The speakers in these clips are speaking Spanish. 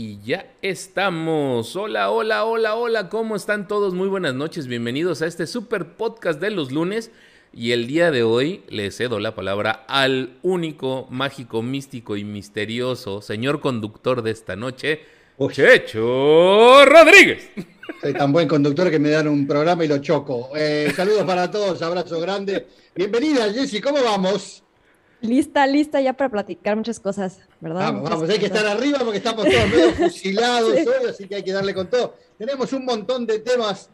Y ya estamos. Hola, hola, hola, hola. ¿Cómo están todos? Muy buenas noches. Bienvenidos a este super podcast de los lunes. Y el día de hoy le cedo la palabra al único, mágico, místico y misterioso señor conductor de esta noche, Checho Rodríguez. Soy tan buen conductor que me dan un programa y lo choco. Eh, saludos para todos, abrazo grande. Bienvenida, Jessy, ¿cómo vamos? Lista, lista ya para platicar muchas cosas, ¿verdad? Vamos, vamos, hay que estar arriba porque estamos todos medio fusilados hoy, así que hay que darle con todo. Tenemos un montón de temas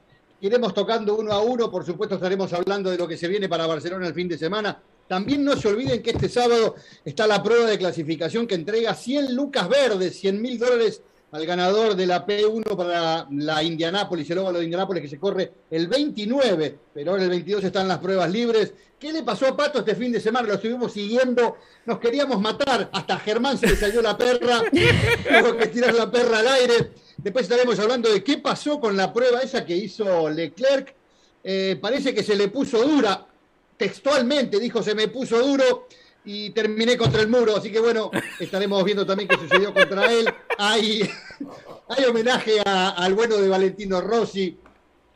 iremos tocando uno a uno, por supuesto estaremos hablando de lo que se viene para Barcelona el fin de semana. También no se olviden que este sábado está la prueba de clasificación que entrega 100 lucas verdes, 100 mil dólares al ganador de la P1 para la Indianápolis, el óvalo de Indianápolis que se corre el 29, pero ahora el 22 están las pruebas libres. ¿Qué le pasó a Pato este fin de semana? Lo estuvimos siguiendo, nos queríamos matar, hasta Germán se le salió la perra, tuvo que tirar la perra al aire. Después estaremos hablando de qué pasó con la prueba esa que hizo Leclerc. Eh, parece que se le puso dura, textualmente dijo se me puso duro y terminé contra el muro. Así que bueno, estaremos viendo también qué sucedió contra él. Hay, hay homenaje al bueno de Valentino Rossi.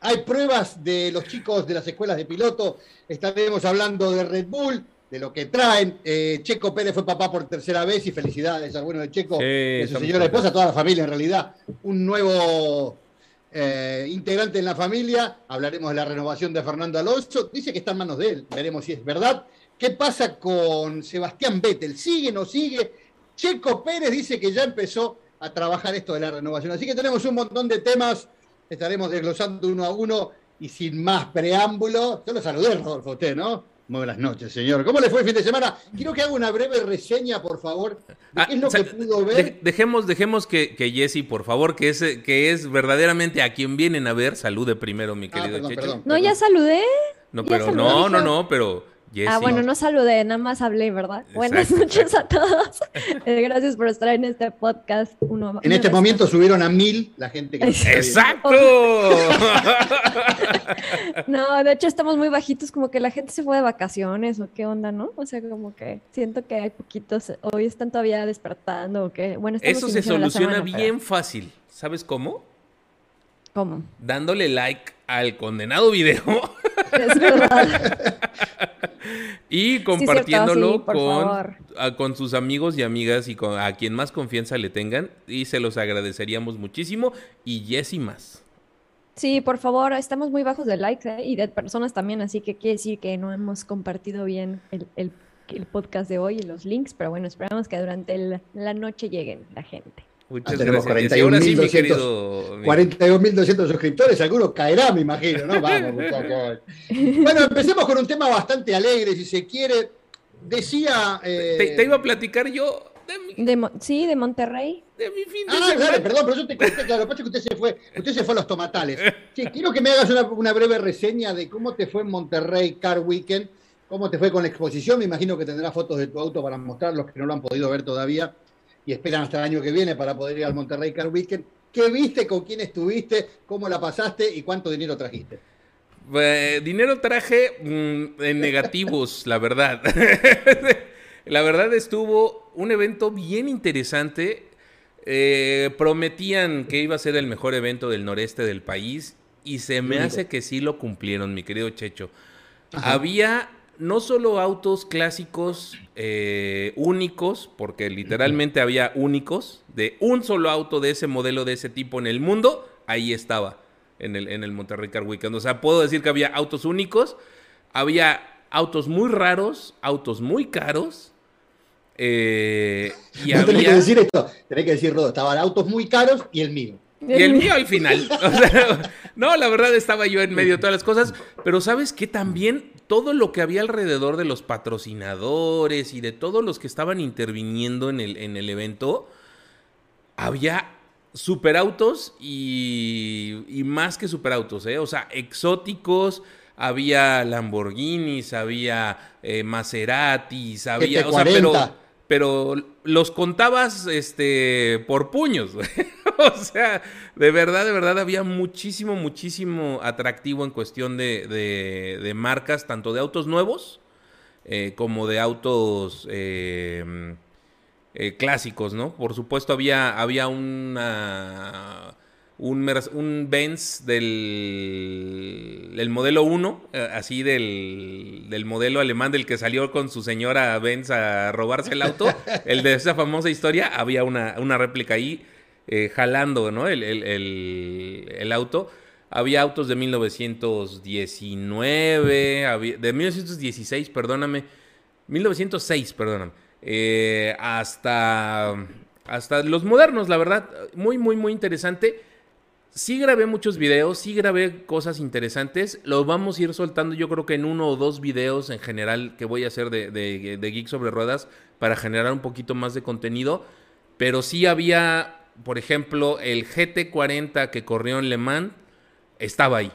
Hay pruebas de los chicos de las escuelas de piloto. Estaremos hablando de Red Bull, de lo que traen. Eh, Checo Pérez fue papá por tercera vez y felicidades al bueno de Checo, de su señora esposa, toda la familia en realidad. Un nuevo eh, integrante en la familia. Hablaremos de la renovación de Fernando Alonso. Dice que está en manos de él. Veremos si es verdad. ¿Qué pasa con Sebastián Vettel? ¿Sigue, no sigue? Checo Pérez dice que ya empezó a trabajar esto de la renovación. Así que tenemos un montón de temas, estaremos desglosando uno a uno y sin más preámbulo. Yo lo saludé, Rodolfo, usted, ¿no? Muy buenas noches, señor. ¿Cómo le fue el fin de semana? Quiero que haga una breve reseña, por favor, de qué es lo ah, que pudo ver. dejemos dejemos que, que Jesse, por favor, que es, que es verdaderamente a quien vienen a ver, salude primero, mi ah, querido Checho. no, ya saludé. No, pero no, no, no, pero Ah, bueno, no saludé, nada más hablé, ¿verdad? Buenas noches a todos. Eh, gracias por estar en este podcast. Uno, en este momento subieron a mil la gente que... ¡Exacto! no, de hecho estamos muy bajitos, como que la gente se fue de vacaciones o qué onda, ¿no? O sea, como que siento que hay poquitos, hoy están todavía despertando o qué. Bueno, Eso se soluciona bien fácil. ¿Sabes cómo? ¿Cómo? Dándole like al condenado video. Es verdad. y compartiéndolo con, con sus amigos y amigas y con a quien más confianza le tengan. Y se los agradeceríamos muchísimo. Y Jessy más. Sí, por favor, estamos muy bajos de likes ¿eh? y de personas también, así que quiere decir que no hemos compartido bien el, el, podcast de hoy y los links, pero bueno, esperamos que durante la noche lleguen la gente. Muchas ah, gracias. 41.200 suscriptores, algunos caerá, me imagino, ¿no? Vamos, muchachos. Bueno, empecemos con un tema bastante alegre, si se quiere. Decía. Eh... Te, iba a platicar yo. De sí, de Monterrey. De mi fin de ah, semana. perdón, pero yo te conté, claro, lo que usted se fue, usted se fue a los tomatales. Sí, quiero que me hagas una, una breve reseña de cómo te fue en Monterrey Car Weekend, cómo te fue con la exposición. Me imagino que tendrás fotos de tu auto para mostrar los que no lo han podido ver todavía y esperan hasta el año que viene para poder ir al Monterrey Car Weekend. ¿Qué viste, con quién estuviste, cómo la pasaste y cuánto dinero trajiste? Eh, dinero traje mm, en negativos, la verdad. la verdad estuvo un evento bien interesante. Eh, prometían que iba a ser el mejor evento del noreste del país y se me hace que sí lo cumplieron, mi querido Checho. Había no solo autos clásicos eh, únicos, porque literalmente había únicos, de un solo auto de ese modelo, de ese tipo en el mundo, ahí estaba en el, en el Monterrey Car Weekend. O sea, puedo decir que había autos únicos, había autos muy raros, autos muy caros. Eh, y no tenés que decir esto, tenés que decir, Rodo, estaban autos muy caros y el mío. Y el mío al final. no, la verdad estaba yo en medio de todas las cosas, pero sabes que también todo lo que había alrededor de los patrocinadores y de todos los que estaban interviniendo en el, en el evento, había superautos y, y más que superautos, ¿eh? o sea, exóticos, había Lamborghinis, había eh, Maseratis, había, o sea, pero los contabas este, por puños. o sea, de verdad, de verdad había muchísimo, muchísimo atractivo en cuestión de, marcas, tanto de autos nuevos eh, como de autos, eh, eh, clásicos, ¿no? Por supuesto había, había una, un, un Benz del, del modelo 1, eh, así del, del, modelo alemán del que salió con su señora Benz a robarse el auto, el de esa famosa historia, había una, una réplica ahí eh, jalando, ¿no? El, el, el, auto. Había autos de 1919, había, de 1916, perdóname, 1906, perdóname, eh, hasta, hasta los modernos, la verdad, muy, muy, muy interesante. Sí grabé muchos videos, sí grabé cosas interesantes. Los vamos a ir soltando yo creo que en uno o dos videos en general que voy a hacer de, de, de Geek sobre Ruedas para generar un poquito más de contenido. Pero sí había, por ejemplo, el GT40 que corrió en Le Mans, estaba ahí.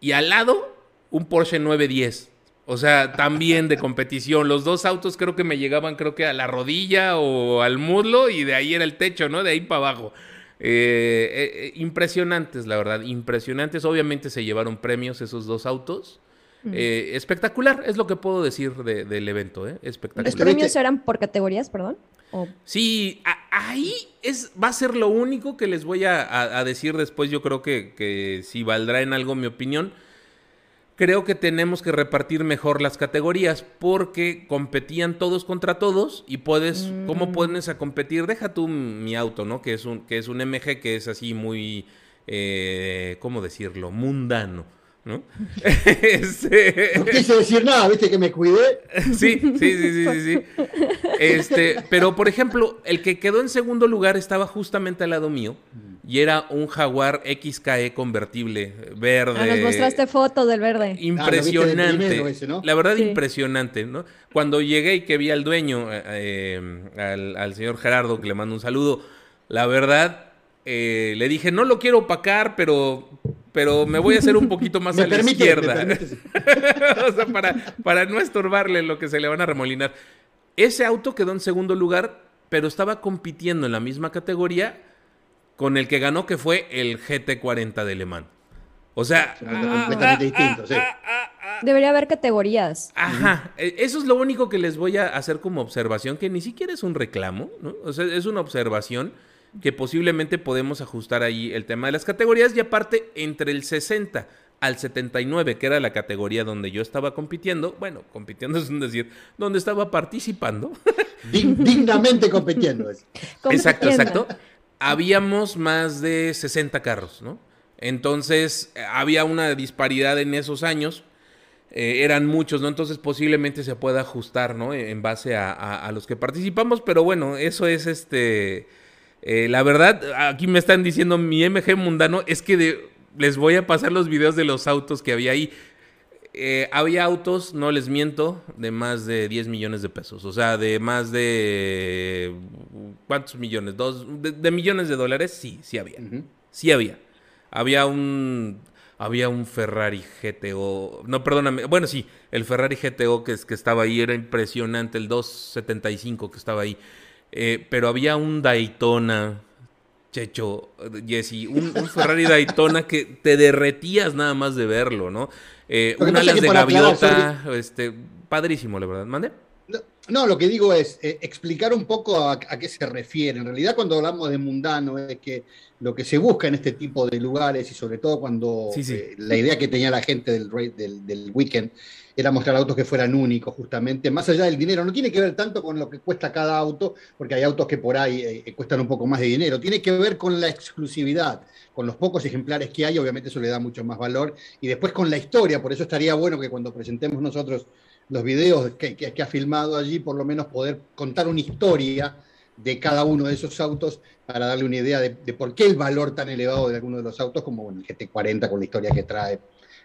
Y al lado, un Porsche 910. O sea, también de competición. Los dos autos creo que me llegaban, creo que a la rodilla o al muslo y de ahí era el techo, ¿no? De ahí para abajo. Eh, eh, impresionantes, la verdad, impresionantes. Obviamente se llevaron premios esos dos autos. Eh, espectacular, es lo que puedo decir del evento, ¿eh? Espectacular. ¿Los premios eran por categorías, perdón? Sí, ahí es, va a ser lo único que les voy a, decir después. Yo creo que, que si valdrá en algo mi opinión creo que tenemos que repartir mejor las categorías porque competían todos contra todos y puedes, ¿cómo mm. pones a competir? Deja tú mi auto, ¿no? Que es un, que es un MG que es así muy, eh, ¿cómo decirlo? Mundano. ¿no? este... No quise decir nada, viste que me cuidé. sí, sí, sí, sí, sí, sí. Este, pero por ejemplo, el que quedó en segundo lugar estaba justamente al lado mío y era un Jaguar XKE convertible verde. Ah, nos mostraste fotos del verde. Ah, impresionante. La verdad, impresionante, ¿no? Cuando llegué y que vi al dueño, eh, al, señor Gerardo, que le mando un saludo, la verdad, eh, le dije, no lo quiero opacar, pero, pero me voy a hacer un poquito más a la izquierda. o sea, para, para no estorbarle lo que se le van a remolinar. Ese auto quedó en segundo lugar, pero estaba compitiendo en la misma categoría con el que ganó, que fue el GT40 de Le Mans. O sea, completamente distinto, sí. Debería haber categorías. Ajá, e, eso es lo único que les voy a hacer como observación, que ni siquiera es un reclamo, ¿no? O sea, es una observación que posiblemente podemos ajustar ahí el tema de las categorías y aparte entre el 60 al 79, que era la categoría donde yo estaba compitiendo, bueno, compitiendo es un decir, donde estaba participando. dignamente compitiendo. Exacto, exacto habíamos más de 60 carros, ¿no? Entonces había una disparidad en esos años, eh, eran muchos, ¿no? Entonces posiblemente se pueda ajustar, ¿no? En base a, los que participamos, pero bueno, eso es este... Eh, la verdad, aquí me están diciendo mi MG mundano, es que les voy a pasar los videos de los autos que había ahí. Eh, había autos, no les miento, de más de 10 millones de pesos. O sea, de más de... ¿Cuántos millones? Dos, de, millones de dólares, sí, sí había. Sí había. Había un... Había un Ferrari GTO. No, perdóname. Bueno, sí, el Ferrari GTO que, que estaba ahí era impresionante. El 275 que estaba ahí. Eh, pero había un Daytona, Checho, Jesse, un, un Ferrari Daytona que te derretías nada más de verlo, ¿no? Eh, un alas de gaviota, este, padrísimo, la verdad. ¿Mande? No, lo que digo es eh, explicar un poco a, qué se refiere. En realidad, cuando hablamos de mundano, es que lo que se busca en este tipo de lugares, y sobre todo cuando eh, la idea que tenía la gente del, del, del weekend era mostrar autos que fueran únicos, justamente, más allá del dinero. No tiene que ver tanto con lo que cuesta cada auto, porque hay autos que por ahí cuestan un poco más de dinero. Tiene que ver con la exclusividad con los pocos ejemplares que hay, obviamente eso le da mucho más valor. Y después con la historia, por eso estaría bueno que cuando presentemos nosotros los videos que, que, ha filmado allí, por lo menos poder contar una historia de cada uno de esos autos para darle una idea de, por qué el valor tan elevado de alguno de los autos, como el GT40 con la historia que trae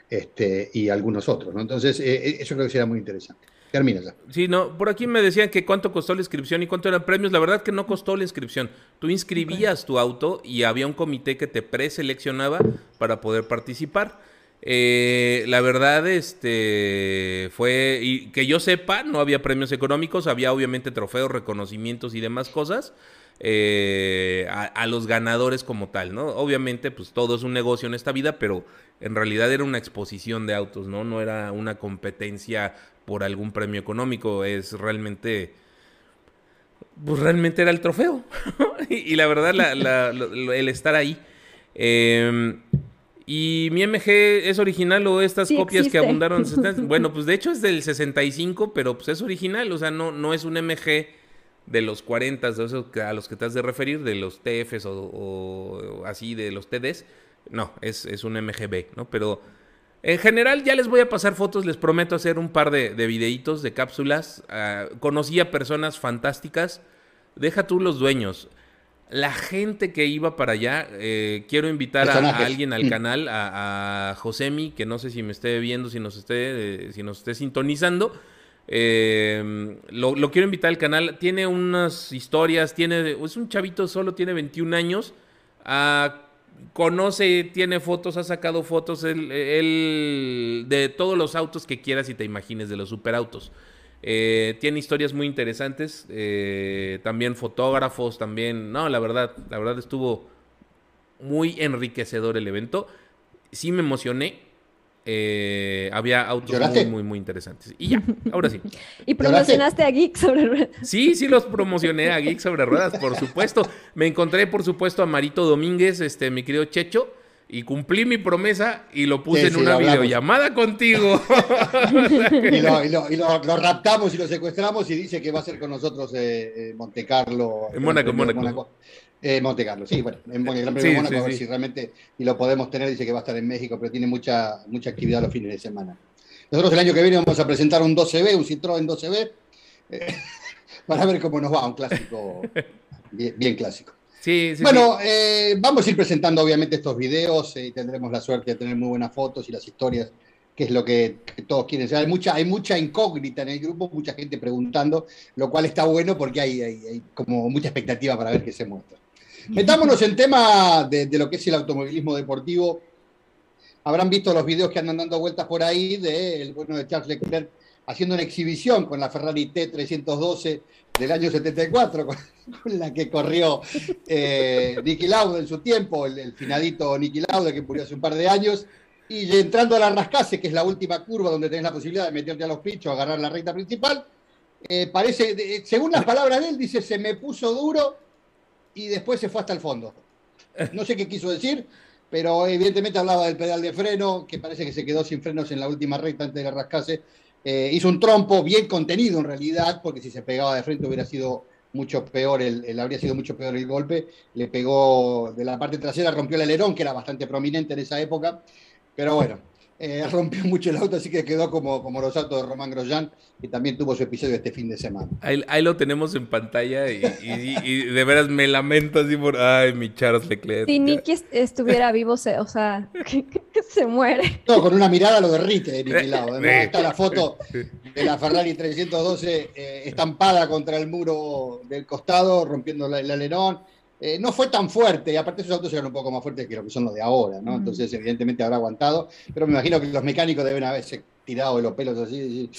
este, y algunos otros. ¿no? Entonces, eh, eh, eso creo que será muy interesante. Termina ya. Sí, no, por aquí me decían que cuánto costó la inscripción y cuánto eran premios. La verdad que no costó la inscripción. Tú inscribías tu auto y había un comité que te preseleccionaba para poder participar. Eh, la verdad, este fue, y que yo sepa, no había premios económicos, había obviamente trofeos, reconocimientos y demás cosas. Eh, a, los ganadores como tal, ¿no? Obviamente, pues todo es un negocio en esta vida, pero en realidad era una exposición de autos, ¿no? No era una competencia por algún premio económico, es realmente pues realmente era el trofeo. y, la verdad, el estar ahí. Em, y mi MG es original o estas copias que abundaron. bueno, pues de hecho es del 65, pero pues es original. O sea, no, no es un MG de los 40, de esos a los que te has de referir, de los TFs o, así, de los TDs. No, es, es, un MGB, ¿no? Pero en general ya les voy a pasar fotos, les prometo hacer un par de, de videitos, de cápsulas. Ah, conocí a personas fantásticas. Deja tú los dueños. La gente que iba para allá, eh, quiero invitar a, alguien al mm. canal, a, Josemi, que no sé si me esté viendo, si nos esté, eh, si nos esté sintonizando. Eh, lo, quiero invitar al canal. Tiene unas historias, tiene, es un chavito, solo tiene 21 años. Ah, conoce, tiene fotos, ha sacado fotos él, de todos los autos que quieras y te imagines, de los superautos. Eh, tiene historias muy interesantes, eh, también fotógrafos, también, no, la verdad, la verdad estuvo muy enriquecedor el evento. Sí me emocioné, eh, había autos muy, muy, muy interesantes. Y ya, ahora sí. ¿Y promocionaste a Geek sobre ruedas? Sí, sí los promocioné a Geek sobre ruedas, por supuesto. Me encontré, por supuesto, a Marito Domínguez, este, mi querido Checho. Y cumplí mi promesa y lo puse en una videollamada contigo. y, lo, raptamos y lo secuestramos y dice que va a ser con nosotros eh, eh Montecarlo. En Mónaco, Mónaco. Eh, Monte Carlo, sí, bueno, en el Gran Premio Mónaco, a ver si realmente, y lo podemos tener, dice que va a estar en México, pero tiene mucha, mucha actividad los fines de semana. Nosotros el año que viene vamos a presentar un 12B, un Citroën 12B, eh, para ver cómo nos va, un clásico, bien, clásico. Sí, sí, bueno, eh, vamos a ir presentando obviamente estos videos y tendremos la suerte de tener muy buenas fotos y las historias, que es lo que, todos quieren saber. Hay mucha, hay mucha incógnita en el grupo, mucha gente preguntando, lo cual está bueno porque hay, hay como mucha expectativa para ver qué se muestra. Metámonos en tema de, lo que es el automovilismo deportivo. Habrán visto los videos que andan dando vueltas por ahí del bueno de Charles Leclerc haciendo una exhibición con la Ferrari T312 del año 74, con, la que corrió eh, Nicky Lauda en su tiempo, el, finadito Nicky Lauda que murió hace un par de años. Y entrando a la Rascase, que es la última curva donde tenés la posibilidad de meterte a los pinchos, agarrar la recta principal, eh, parece, según las palabras de él, dice, se me puso duro y después se fue hasta el fondo. No sé qué quiso decir, pero evidentemente hablaba del pedal de freno, que parece que se quedó sin frenos en la última recta antes de rascarse. Eh, hizo un trompo bien contenido en realidad, porque si se pegaba de frente hubiera sido mucho peor, el, habría sido mucho peor el golpe. Le pegó de la parte trasera, rompió el alerón, que era bastante prominente en esa época. Pero bueno, eh, rompió mucho el auto, así que quedó como, como los autos de Román Grosjean, que también tuvo su episodio este fin de semana. Ahí, lo tenemos en pantalla y, de veras me lamento así por, ay, mi Charles Leclerc. Si Nicky estuviera vivo, se, o sea, se muere. No, con una mirada lo derrite de Nicky Lado. Además está la foto de la Ferrari 312 eh, estampada contra el muro del costado, rompiendo el alerón eh, no fue tan fuerte, y aparte esos autos eran un poco más fuertes que lo que son los de ahora, ¿no? Entonces, evidentemente habrá aguantado, pero me imagino que los mecánicos deben haberse tirado de los pelos así y decir,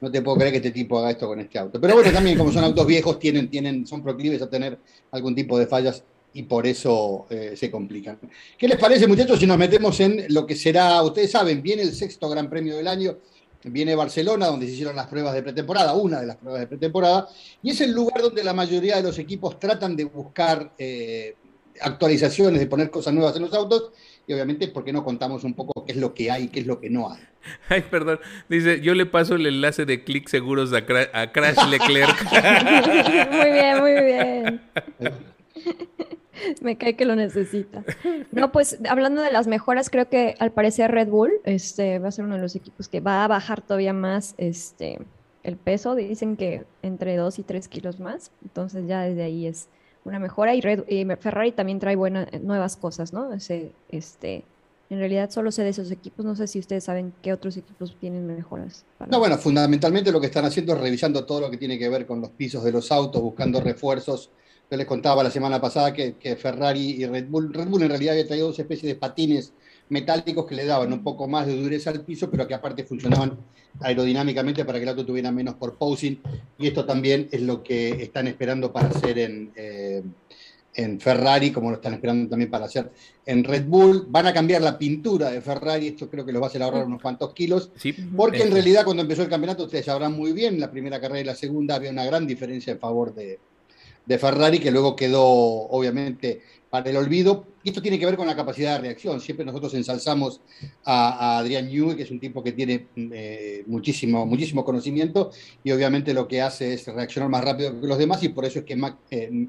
no te puedo creer que este tipo haga esto con este auto. Pero bueno, también como son autos viejos, tienen, tienen, son proclives a tener algún tipo de fallas y por eso eh, se complican. ¿Qué les parece, muchachos, si nos metemos en lo que será, ustedes saben, viene el sexto Gran Premio del año, viene Barcelona, donde se hicieron las pruebas de pretemporada, una de las pruebas de pretemporada, y es el lugar donde la mayoría de los equipos tratan de buscar eh, actualizaciones, de poner cosas nuevas en los autos, y obviamente, ¿por qué no contamos un poco qué es lo que hay y qué es lo que no hay? Ay, perdón. Dice, yo le paso el enlace de clic seguros a, a Crash Leclerc. muy bien, muy bien. Me cae que lo necesita. No, pues hablando de las mejoras, creo que al parecer Red Bull este, va a ser uno de los equipos que va a bajar todavía más este, el peso. Dicen que entre 2 y 3 kilos más. Entonces ya desde ahí es una mejora. Y, Ferrari también trae buenas, nuevas cosas, ¿no? Ese, este, en realidad solo sé de esos equipos. No sé si ustedes saben qué otros equipos tienen mejoras. No, bueno, fundamentalmente lo que están haciendo es revisando todo lo que tiene que ver con los pisos de los autos, buscando refuerzos yo les contaba la semana pasada que, Ferrari y Red Bull, Red Bull en realidad había traído dos especies de patines metálicos que le daban un poco más de dureza al piso, pero que aparte funcionaban aerodinámicamente para que el auto tuviera menos por posing. Y esto también es lo que están esperando para hacer en, eh, en Ferrari, como lo están esperando también para hacer en Red Bull. Van a cambiar la pintura de Ferrari, esto creo que lo va a hacer ahorrar unos cuantos kilos, porque en realidad cuando empezó el campeonato, ustedes sabrán muy bien, la primera carrera y la segunda había una gran diferencia en favor de, de Ferrari, que luego quedó obviamente para el olvido. Y esto tiene que ver con la capacidad de reacción. Siempre nosotros ensalzamos a, Adrián Newey, que es un tipo que tiene eh, muchísimo, muchísimo conocimiento y obviamente lo que hace es reaccionar más rápido que los demás y por eso es que eh,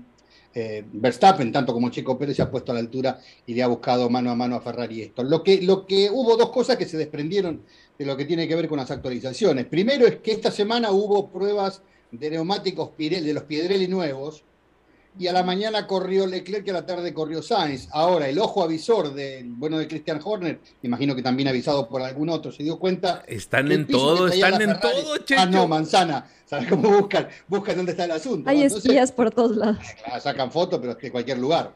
eh, Verstappen, tanto como Chico Pérez, se ha puesto a la altura y le ha buscado mano a mano a Ferrari esto. Lo que, lo que hubo dos cosas que se desprendieron de lo que tiene que ver con las actualizaciones. Primero es que esta semana hubo pruebas de neumáticos de los Piedrelli nuevos, y a la mañana corrió Leclerc y a la tarde corrió Sainz. Ahora, el ojo avisor del bueno de Christian Horner, imagino que también avisado por algún otro, se dio cuenta. Están en todo, están en todo, Ah, no, manzana. ¿Sabes cómo buscan? Buscan dónde está el asunto. Hay espías por todos lados. sacan fotos, pero es que cualquier lugar.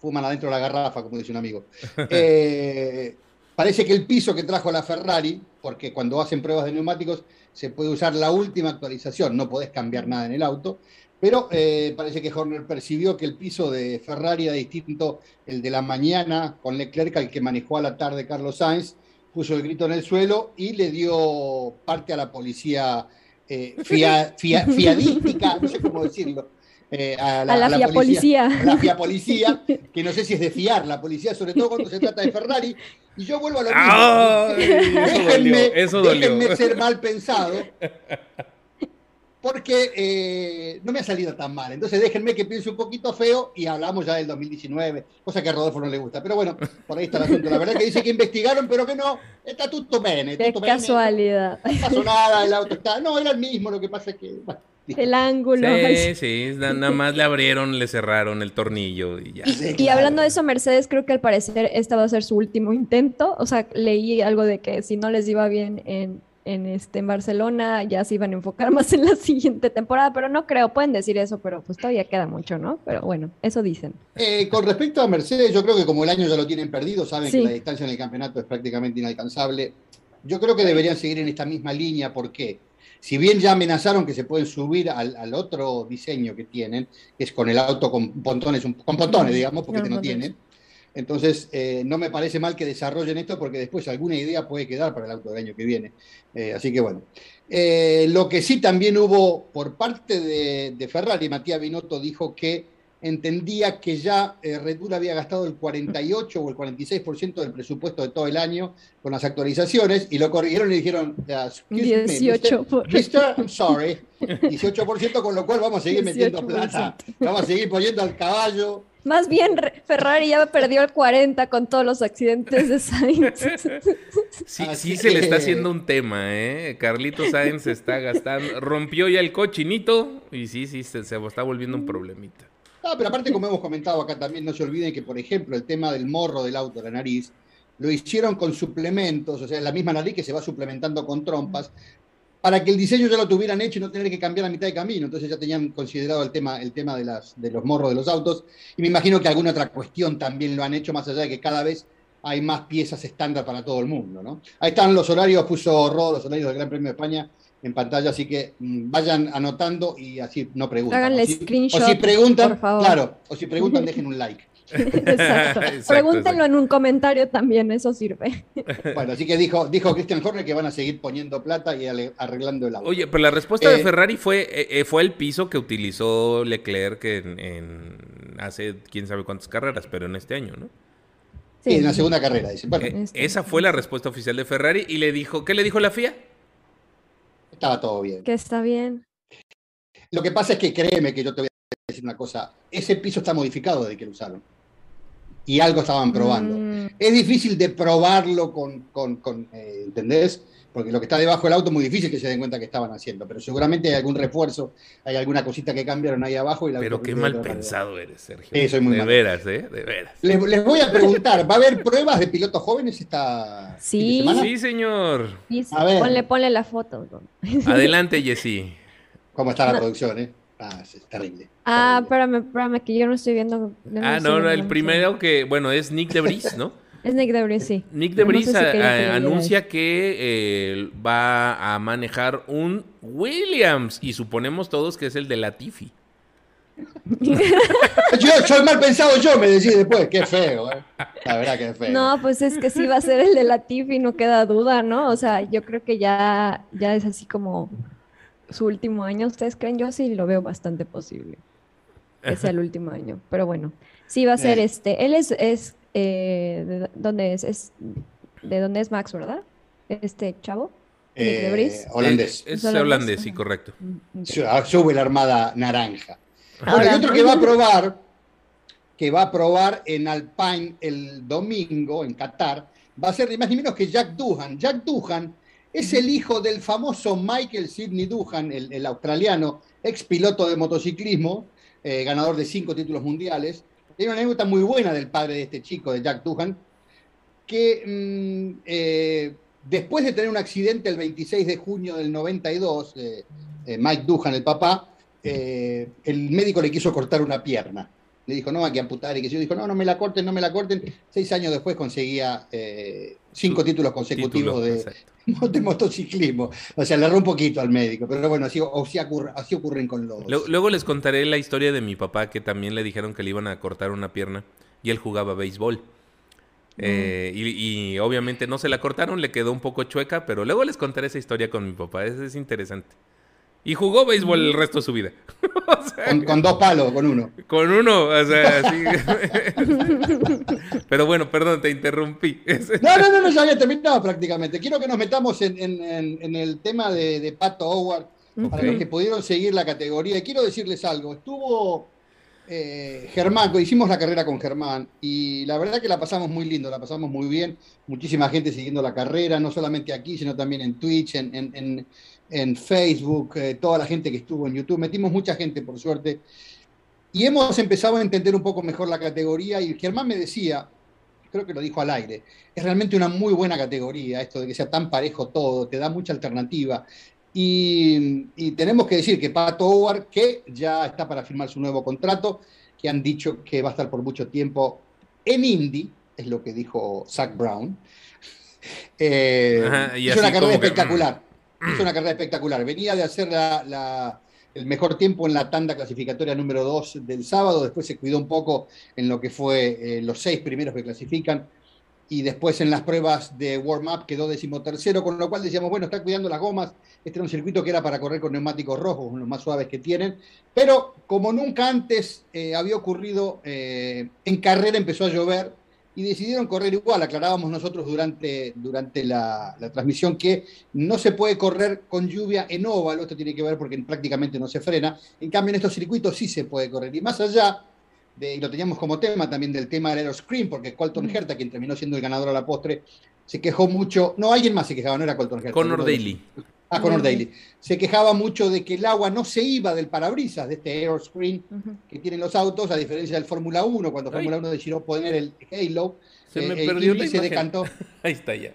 Fuman adentro de la garrafa, como dice un amigo. Eh, parece que el piso que trajo la Ferrari, porque cuando hacen pruebas de neumáticos se puede usar la última actualización, no podés cambiar nada en el auto pero eh, parece que Horner percibió que el piso de Ferrari era distinto el de la mañana con Leclerc al que manejó a la tarde Carlos Sainz, puso el grito en el suelo y le dio parte a la policía eh, fiadística, no sé cómo decirlo. Eh, a, la, a, policía, la FIA policía, que no sé si es de fiar la policía, sobre todo cuando se trata de Ferrari. Y yo vuelvo a lo mismo. déjenme, déjenme ser mal pensado porque eh, no me ha salido tan mal. Entonces déjenme que piense un poquito feo y hablamos ya del 2019, cosa que a Rodolfo no le gusta. Pero bueno, por ahí está el asunto. La verdad es que dice que investigaron, pero que no, está tutto bene. Qué casualidad. no pasó nada, el auto está... No, era el mismo, lo que pasa es que... el ángulo. Sí, sí, nada más le abrieron, le cerraron el tornillo y ya. y, hablando de eso, Mercedes, creo que al parecer este va a ser su último intento. O sea, leí algo de que si no les iba bien en, en, este, en Barcelona ya se iban a enfocar más en la siguiente temporada, pero no creo, pueden decir eso, pero pues todavía queda mucho, ¿no? Pero bueno, eso dicen. Eh, con respecto a Mercedes, yo creo que como el año ya lo tienen perdido, saben que la distancia en el campeonato es prácticamente inalcanzable. Yo creo que deberían seguir en esta misma línea porque si bien ya amenazaron que se pueden subir al, otro diseño que tienen, que es con el auto con pontones, con pontones, digamos, porque no, tienen, entonces, eh, no me parece mal que desarrollen esto porque después alguna idea puede quedar para el auto del año que viene. Eh, así que bueno. Eh, lo que sí también hubo por parte de, Ferrari, Matías Binotto dijo que entendía que ya Red Bull había gastado el 48 o el 46% del presupuesto de todo el año con las actualizaciones y lo corrigieron y dijeron, 18%. Mister, I'm sorry, 18%, con lo cual vamos a seguir metiendo plata, vamos a seguir poniendo al caballo más bien Ferrari ya perdió el 40 con todos los accidentes de Sainz. Sí, sí se le está haciendo un tema, ¿eh? Carlito Sainz está gastando, rompió ya el cochinito y sí, sí, se, se está volviendo un problemita. Ah, pero aparte, como hemos comentado acá también, no se olviden que, por ejemplo, el tema del morro del auto, la nariz, lo hicieron con suplementos, o sea, la misma nariz que se va suplementando con trompas, para que el diseño ya lo tuvieran hecho y no tener que cambiar a mitad de camino. Entonces ya tenían considerado el tema, el tema de, las, de los morros de los autos. Y me imagino que alguna otra cuestión también lo han hecho, más allá de que cada vez hay más piezas estándar para todo el mundo. ¿no? Ahí están los horarios, puso Rod, los horarios del Gran Premio de España en pantalla, así que mm, vayan anotando y así no preguntan. Háganle o si, screenshot, o si preguntan, claro, o si preguntan, dejen un like. Exacto. Pregúntenlo en un comentario también, eso sirve. Bueno, así que dijo, dijo Christian Horner que van a seguir poniendo plata y arreglando el auto. Oye, pero la respuesta de eh, Ferrari fue, eh, eh, fue el piso que utilizó Leclerc en, hace quién sabe cuántas carreras, pero en este año, ¿no? Sí, en la segunda carrera, dice. Este. esa fue la respuesta oficial de Ferrari y le dijo, ¿qué le dijo la FIA? Estaba todo bien. Que está bien. Lo que pasa es que créeme que yo te voy a decir una cosa, ese piso está modificado desde que lo usaron y algo estaban probando. Mm. Es difícil de probarlo con, con, con eh, ¿entendés? Porque lo que está debajo del auto es muy difícil que se den cuenta que estaban haciendo, pero seguramente hay algún refuerzo, hay alguna cosita que cambiaron ahí abajo. Y pero qué mal pensado eres, Sergio. Sí, soy muy de veras, ¿eh? De veras. Les, voy a preguntar, ¿va a haber pruebas de pilotos jóvenes esta sí. semana? Sí, señor. A ver. Ponle, ponle la foto. Adelante, Jessy. ¿Cómo está la producción, eh? Ah, es terrible. Ah, espérame, espérame, que yo no estoy viendo. ah, no, no, el primero que, bueno, es Nick Debris, ¿no? es Nick Debris, sí. Nick Debris anuncia que eh, va a manejar un Williams y suponemos todos que es el de Latifi. yo soy mal pensado yo, me decís después, qué feo, ¿eh? la verdad que feo. No, pues es que sí va a ser el de Latifi, no queda duda, ¿no? O sea, yo creo que ya, ya es así como su último año, ¿ustedes creen? Yo sí lo veo bastante posible. que sea el último año. Pero bueno, sí va a ser Eh. este. Él es, es eh, ¿de dónde es? es? ¿De dónde es Max, verdad? Este chavo. Eh, holandés. Es, Es holandés, holandés, sí, correcto. Mm. Su- Sube la armada naranja. Bueno, Ahora- y otro que va a probar, que va a probar en Alpine el domingo, en Qatar, va a ser ni más ni menos que Jack Doohan. Jack Doohan es el hijo del famoso Michael Sidney Doohan, el, el australiano, ex piloto de motociclismo, eh, ganador de cinco títulos mundiales. Hay una anécdota muy buena del padre de este chico, de Jack Doohan, que mm, eh, después de tener un accidente el 26 de junio del 92, eh, Mike Doohan, el papá, el médico le quiso cortar una pierna. Le dijo, no, hay que amputar. Y que yo dijo, no, no me la corten, no me la corten. Seis años después conseguía eh, cinco títulos consecutivos Título, de. de motociclismo. O sea, le erró un poquito al médico. Pero bueno, así, ocurre- así ocurren con los... Luego, luego les contaré la historia de mi papá, que también le dijeron que le iban a cortar una pierna y él jugaba béisbol. Eh, y, y obviamente no se la cortaron, le quedó un poco chueca, pero luego les contaré esa historia con mi papá, es, es interesante. Y jugó béisbol el resto de su vida. O sea, con, con dos palos, con uno. con uno, o sea, sí. pero bueno, perdón, te interrumpí. No, no, no, no, ya había terminado prácticamente. Quiero que nos metamos en, en- en- en el tema de, de Pato Howard, para los que pudieron seguir la categoría. Y quiero decirles algo. Estuvo eh, Germán, hicimos la carrera con Germán, y la verdad que la pasamos muy lindo, la pasamos muy bien. Muchísima gente siguiendo la carrera, no solamente aquí, sino también en Twitch, en, en- en- en Facebook, eh, toda la gente que estuvo en YouTube. Metimos mucha gente, por suerte. Y hemos empezado a entender un poco mejor la categoría, y Germán me decía, creo que lo dijo al aire, es realmente una muy buena categoría esto de que sea tan parejo todo, te da mucha alternativa. Y, y tenemos que decir que Pato Howard, que ya está para firmar su nuevo contrato, que han dicho que va a estar por mucho tiempo en Indy, es lo que dijo Zach Brown. Eh, Ajá, y es una carrera como que, Es una carrera espectacular. Venía de hacer el mejor tiempo en la tanda clasificatoria número 2 del sábado, después se cuidó un poco en lo que fue eh, los seis primeros que clasifican, y después en las pruebas de warm-up quedó decimotercero, con lo cual decíamos, bueno, está cuidando las gomas, este era un circuito que era para correr con neumáticos rojos, los más suaves que tienen, pero como nunca antes eh, había ocurrido, eh, en carrera empezó a llover y decidieron correr igual. Aclarábamos nosotros durante, durante la, la transmisión que no se puede correr con lluvia en óvalo, esto tiene que ver porque prácticamente no se frena, en cambio en estos circuitos sí se puede correr. Y más allá, de, y lo teníamos como tema también del tema del aeroscreen, porque Colton Herta, quien terminó siendo el ganador a la postre, se quejó mucho, no, alguien más se quejaba, no era Colton Herta. Connor Daly. Ah, Connor. Daly. Se quejaba mucho de que el agua no se iba del parabrisas de este aeroscreen Ujú. que tienen los autos, a diferencia del Fórmula 1, cuando. Fórmula 1 decidió poner el Halo, Se eh, me el perdió la decantó. Ahí está ya.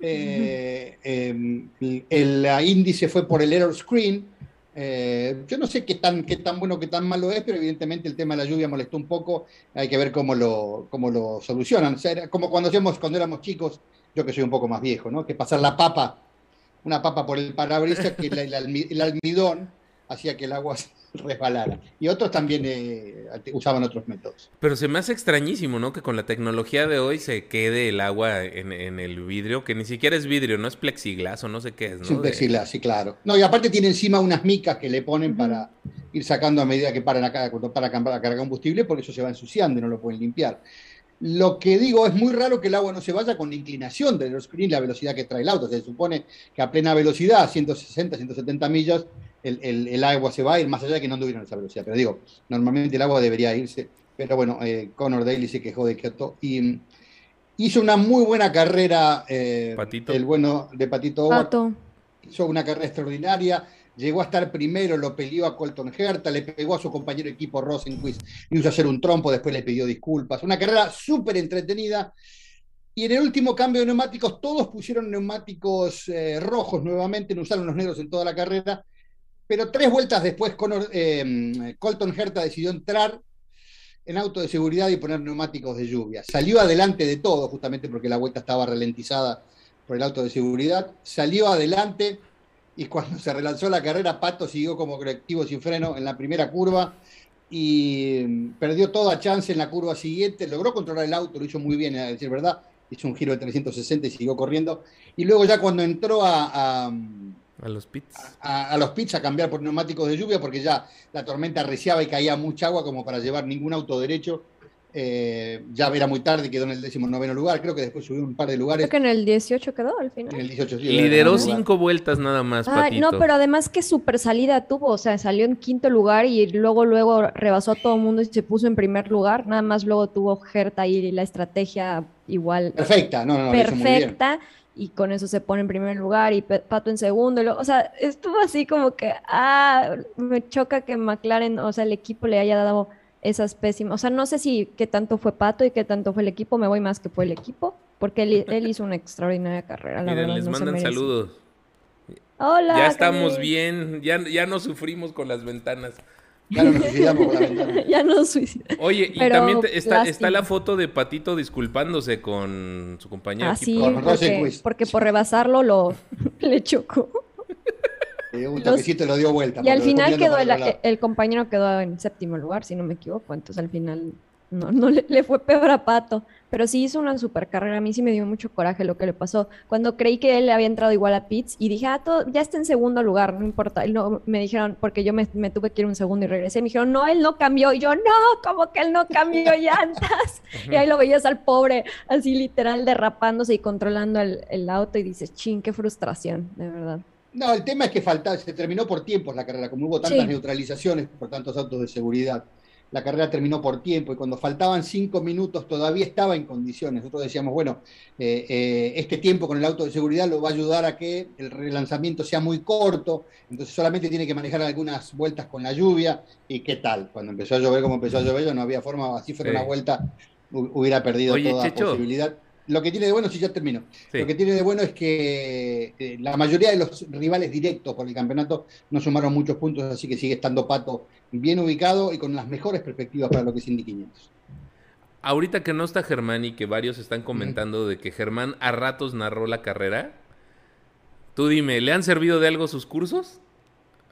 Eh, eh, el, se fue por el error screen. Eh, yo no sé qué tan, qué tan bueno, qué tan malo es, pero evidentemente el tema de la lluvia molestó un poco. Hay que ver cómo lo, cómo lo solucionan. O sea, era como cuando hacíamos, cuando éramos chicos, yo que soy un poco más viejo, ¿no? Que pasar la papa, una papa por el parabrisas, que el, almi- el almidón hacía que el agua resbalara. Y otros también eh, usaban otros métodos. Pero se me hace extrañísimo, ¿no? Que con la tecnología de hoy se quede el agua en, en el vidrio, que ni siquiera es vidrio, no es plexiglas o no sé qué es, ¿no? Es un plexiglas, sí, claro. No, y aparte tiene encima unas micas que le ponen para ir sacando a medida que paran acá, cuando para a cargar combustible, porque eso se va ensuciando y no lo pueden limpiar. Lo que digo, es muy raro que el agua no se vaya con la inclinación del aeroscreen, la velocidad que trae el auto. Se supone que a plena velocidad, 160, 170 millas, el, el- el agua se va a ir, más allá de que no anduvieran a esa velocidad. Pero digo, normalmente el agua debería irse. Pero bueno, eh, Connor Daly se quejó de Kyoto y mm, hizo una muy buena carrera eh, Patito. el bueno de Patito Howard Pato. hizo una carrera extraordinaria, llegó a estar primero, lo peleó a Colton Herta, le pegó a su compañero equipo Rosenquist, le hizo hacer un trompo, después le pidió disculpas. Una carrera súper entretenida. Y en el último cambio de neumáticos, todos pusieron neumáticos eh, rojos nuevamente, no usaron los negros en toda la carrera. Pero tres vueltas después, eh, Colton Herta decidió entrar en auto de seguridad y poner neumáticos de lluvia. Salió adelante de todo, justamente porque la vuelta estaba ralentizada por el auto de seguridad. Salió adelante y cuando se relanzó la carrera, Pato siguió como colectivo sin freno en la primera curva y mm, perdió toda chance en la curva siguiente. Logró controlar el auto, lo hizo muy bien, a decir verdad. Hizo un giro de 360 y siguió corriendo. Y luego ya cuando entró a, a, A los pits. A, los pits a cambiar por neumáticos de lluvia porque ya la tormenta arreciaba y caía mucha agua como para llevar ningún auto derecho eh, ya era muy tarde, quedó en el 19 lugar. Creo que después subió un par de lugares. Creo que en el 18 quedó al final. En el 18, Lideró cinco vueltas nada más. no, pero además que super salida tuvo. O sea, salió en quinto lugar y luego, luego rebasó a todo el mundo y se puso en primer lugar. Nada más luego tuvo Gerta y la estrategia igual. Perfecta, no, no, Perfecta. Y con eso se pone en primer lugar y Pato en segundo. o sea, estuvo así como que, ah, me choca que McLaren, o sea, el equipo le haya dado esas pésimas. O sea, no sé si qué tanto fue Pato y qué tanto fue el equipo. Me voy más que fue el equipo, porque él, hizo una extraordinaria carrera. La verdad, les mandan saludos. Hola. Ya estamos bien, ya, ya no sufrimos con las ventanas. La ventana. ya no suicidamos. Oye, y también está, está, la foto de Patito disculpándose con su compañero. Ah, sí, porque, porque, por rebasarlo lo le chocó un lo dio vuelta. Y al final quedó el, compañero quedó en séptimo lugar, si no me equivoco. Entonces al final no, no le, fue peor a Pato. Pero sí hizo una super carrera. A mí sí me dio mucho coraje lo que le pasó. Cuando creí que él había entrado igual a Pitts y dije, ah, todo, ya está en segundo lugar, no importa. Y no, me dijeron, porque yo me, tuve que ir un segundo y regresé. Me dijeron, no, él no cambió. Y yo, no, como que él no cambió llantas. y ahí lo veías al pobre, así literal derrapándose y controlando el, el auto. Y dices, ching, qué frustración, de verdad. No, el tema es que falta, se terminó por tiempo la carrera, como hubo tantas neutralizaciones por tantos autos de seguridad. La carrera terminó por tiempo y cuando faltaban cinco minutos todavía estaba en condiciones. Nosotros decíamos, bueno, eh, eh, este tiempo con el auto de seguridad lo va a ayudar a que el relanzamiento sea muy corto, entonces solamente tiene que manejar algunas vueltas con la lluvia. ¿Y qué tal? Cuando empezó a llover, como empezó a llover, no había forma, así fuera una vuelta, hubiera perdido toda posibilidad lo que tiene de bueno, si ya termino, lo que tiene de bueno es que eh, la mayoría de los rivales directos por el campeonato no sumaron muchos puntos, así que sigue estando Pato bien ubicado y con las mejores perspectivas para lo que es Indy 500. Ahorita que no está Germán y que varios están comentando de que Germán a ratos narró la carrera, tú dime, ¿le han servido de algo sus cursos?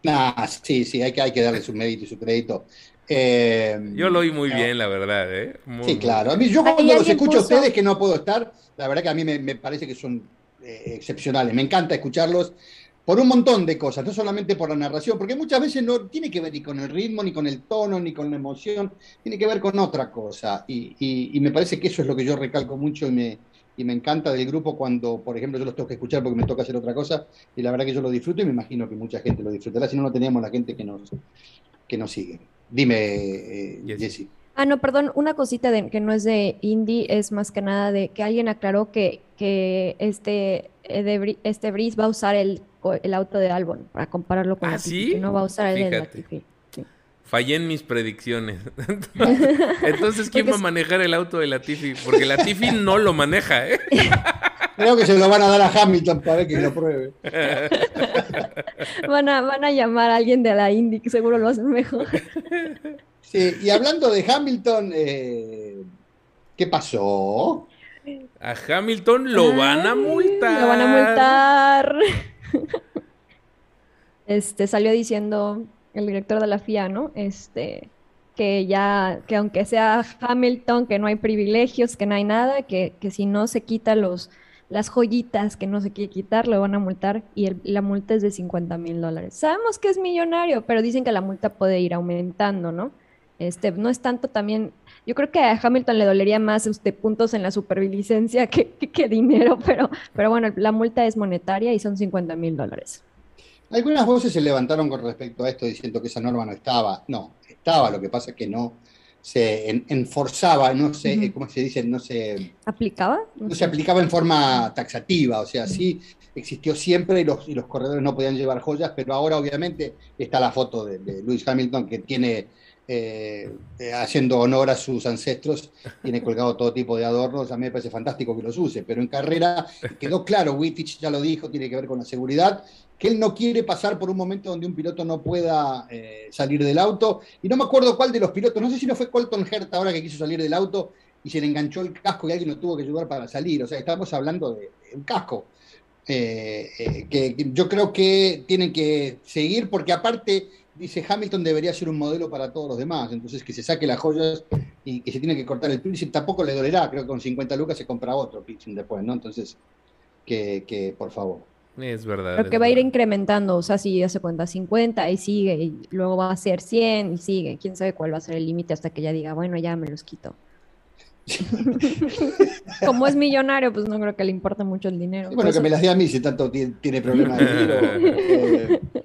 Ah, sí, sí, hay que, hay que darle su mérito y su crédito. Eh, yo lo oí muy bien, la verdad. ¿eh? sí, claro. A mí, yo cuando los escucho a ustedes, que no puedo estar, la verdad que a mí me, parece que son eh, excepcionales. Me encanta escucharlos por un montón de cosas, no solamente por la narración, porque muchas veces no tiene que ver ni con el ritmo, ni con el tono, ni con la emoción, tiene que ver con otra cosa. Y, me parece que eso es lo que yo recalco mucho y me, y me encanta del grupo cuando, por ejemplo, yo los tengo que escuchar porque me toca hacer otra cosa, y la verdad que yo lo disfruto y me imagino que mucha gente lo disfrutará, si no, no teníamos la gente que nos, que nos sigue. Dime, eh, Jessy. Ah, no, perdón, una cosita de, que no es de indie, es más que nada de que alguien aclaró que, que este, eh, este Breeze va a usar el, el auto de Albon para compararlo con ¿Ah, Latifi, no va a usar el de Latifi. Fallé en mis predicciones. Entonces, ¿quién va a manejar el auto de Latifi? Porque Latifi no lo maneja, ¿eh? Creo que se lo van a dar a Hamilton para que lo pruebe. van, a, van a llamar a alguien de la Indy, que seguro lo hacen mejor. Sí, y hablando de Hamilton, eh, ¿qué pasó? A Hamilton lo van a multar. Lo van a multar. Este salió diciendo el director de la FIA, ¿no? Este que ya, que aunque sea Hamilton, que no hay privilegios, que no hay nada, que, que si no se quita los las joyitas que no se quiere quitar, lo van a multar y la multa es de 50 mil dólares. Sabemos que es millonario, pero dicen que la multa puede ir aumentando, ¿no? Este, no es tanto también, yo creo que a Hamilton le dolería más este, puntos en la superlicencia que, que, dinero, pero, pero bueno, la multa es monetaria y son 50 mil dólares. Algunas voces se levantaron con respecto a esto diciendo que esa norma no estaba. No, estaba, lo que pasa es que no, se enforzaba, no se, ¿cómo se dice? No se... ¿Aplicaba? No, se aplicaba en forma taxativa, o sea, sí existió siempre y los, y los corredores no podían llevar joyas, pero ahora obviamente está la foto de, de Lewis Hamilton que tiene, eh, eh, haciendo honor a sus ancestros, tiene colgado todo tipo de adornos, a mí me parece fantástico que los use, pero en carrera quedó claro, Wittich ya lo dijo, tiene que ver con la seguridad, que él no quiere pasar por un momento donde un piloto no pueda eh, salir del auto. Y no me acuerdo cuál de los pilotos, no sé si no fue Colton Herta ahora que quiso salir del auto y se le enganchó el casco y alguien lo tuvo que ayudar para salir. O sea, estamos hablando de, un casco. Que, yo creo que tienen que seguir porque aparte dice Hamilton debería ser un modelo para todos los demás, entonces que se saque las joyas y que se tiene que cortar el piercing, tampoco le dolerá, creo que con 50 lucas se compra otro piercing después, ¿no? Entonces, que, que por favor. Es verdad. Pero que va a ir incrementando, o sea, si hace cuenta 50 y sigue, y luego va a ser 100 y sigue, quién sabe cuál va a ser el límite hasta que ya diga, bueno, ya me los quito. Como es millonario, pues no creo que le importe mucho el dinero. bueno, pues que me las dé a mí si tanto tiene, problemas de dinero.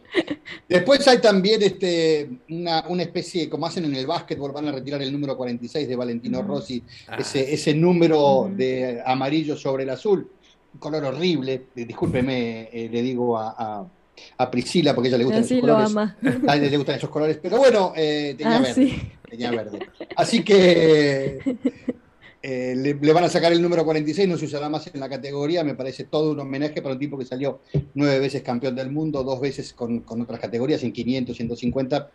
después hay también este, una, especie, como hacen en el básquetbol, van a retirar el número 46 de Valentino Rossi, ah. ese, ese número de amarillo sobre el azul, un color horrible. Discúlpeme, eh, le digo a, Priscila, porque a ella le gustan esos colores. A ella le gustan esos colores, pero bueno, eh, tenía, ah, verde, tenía verde. Así que eh, le, van a sacar el número 46, no se usará más en la categoría, me parece todo un homenaje para un tipo que salió nueve veces campeón del mundo, dos veces con, otras categorías, en 500, 150,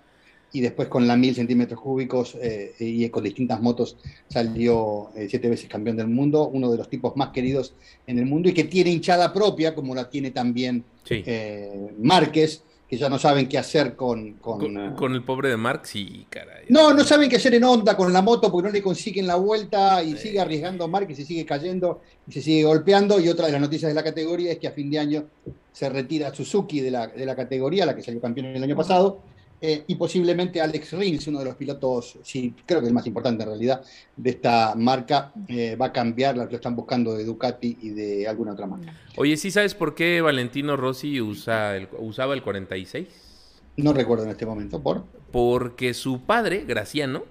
y después con la 1000 centímetros cúbicos eh, y con distintas motos salió eh, siete veces campeón del mundo, uno de los tipos más queridos en el mundo y que tiene hinchada propia, como la tiene también Márquez que ya no saben qué hacer con... Con, eh, el pobre de Marx y caray. No, no saben qué hacer en onda con la moto porque no le consiguen la vuelta y sigue arriesgando Marx y se sigue cayendo y se sigue golpeando. Y otra de las noticias de la categoría es que a fin de año se retira Suzuki de la, de la categoría, la que salió campeón el año pasado, eh, y posiblemente Alex Rins, uno de los pilotos, sí, creo que el más importante en realidad, de esta marca, eh, va a cambiar, lo están buscando de Ducati y de alguna otra marca. Oye, ¿sí sabes por qué Valentino Rossi usa el, usaba el 46? No recuerdo en este momento, ¿por? Porque su padre, Graciano,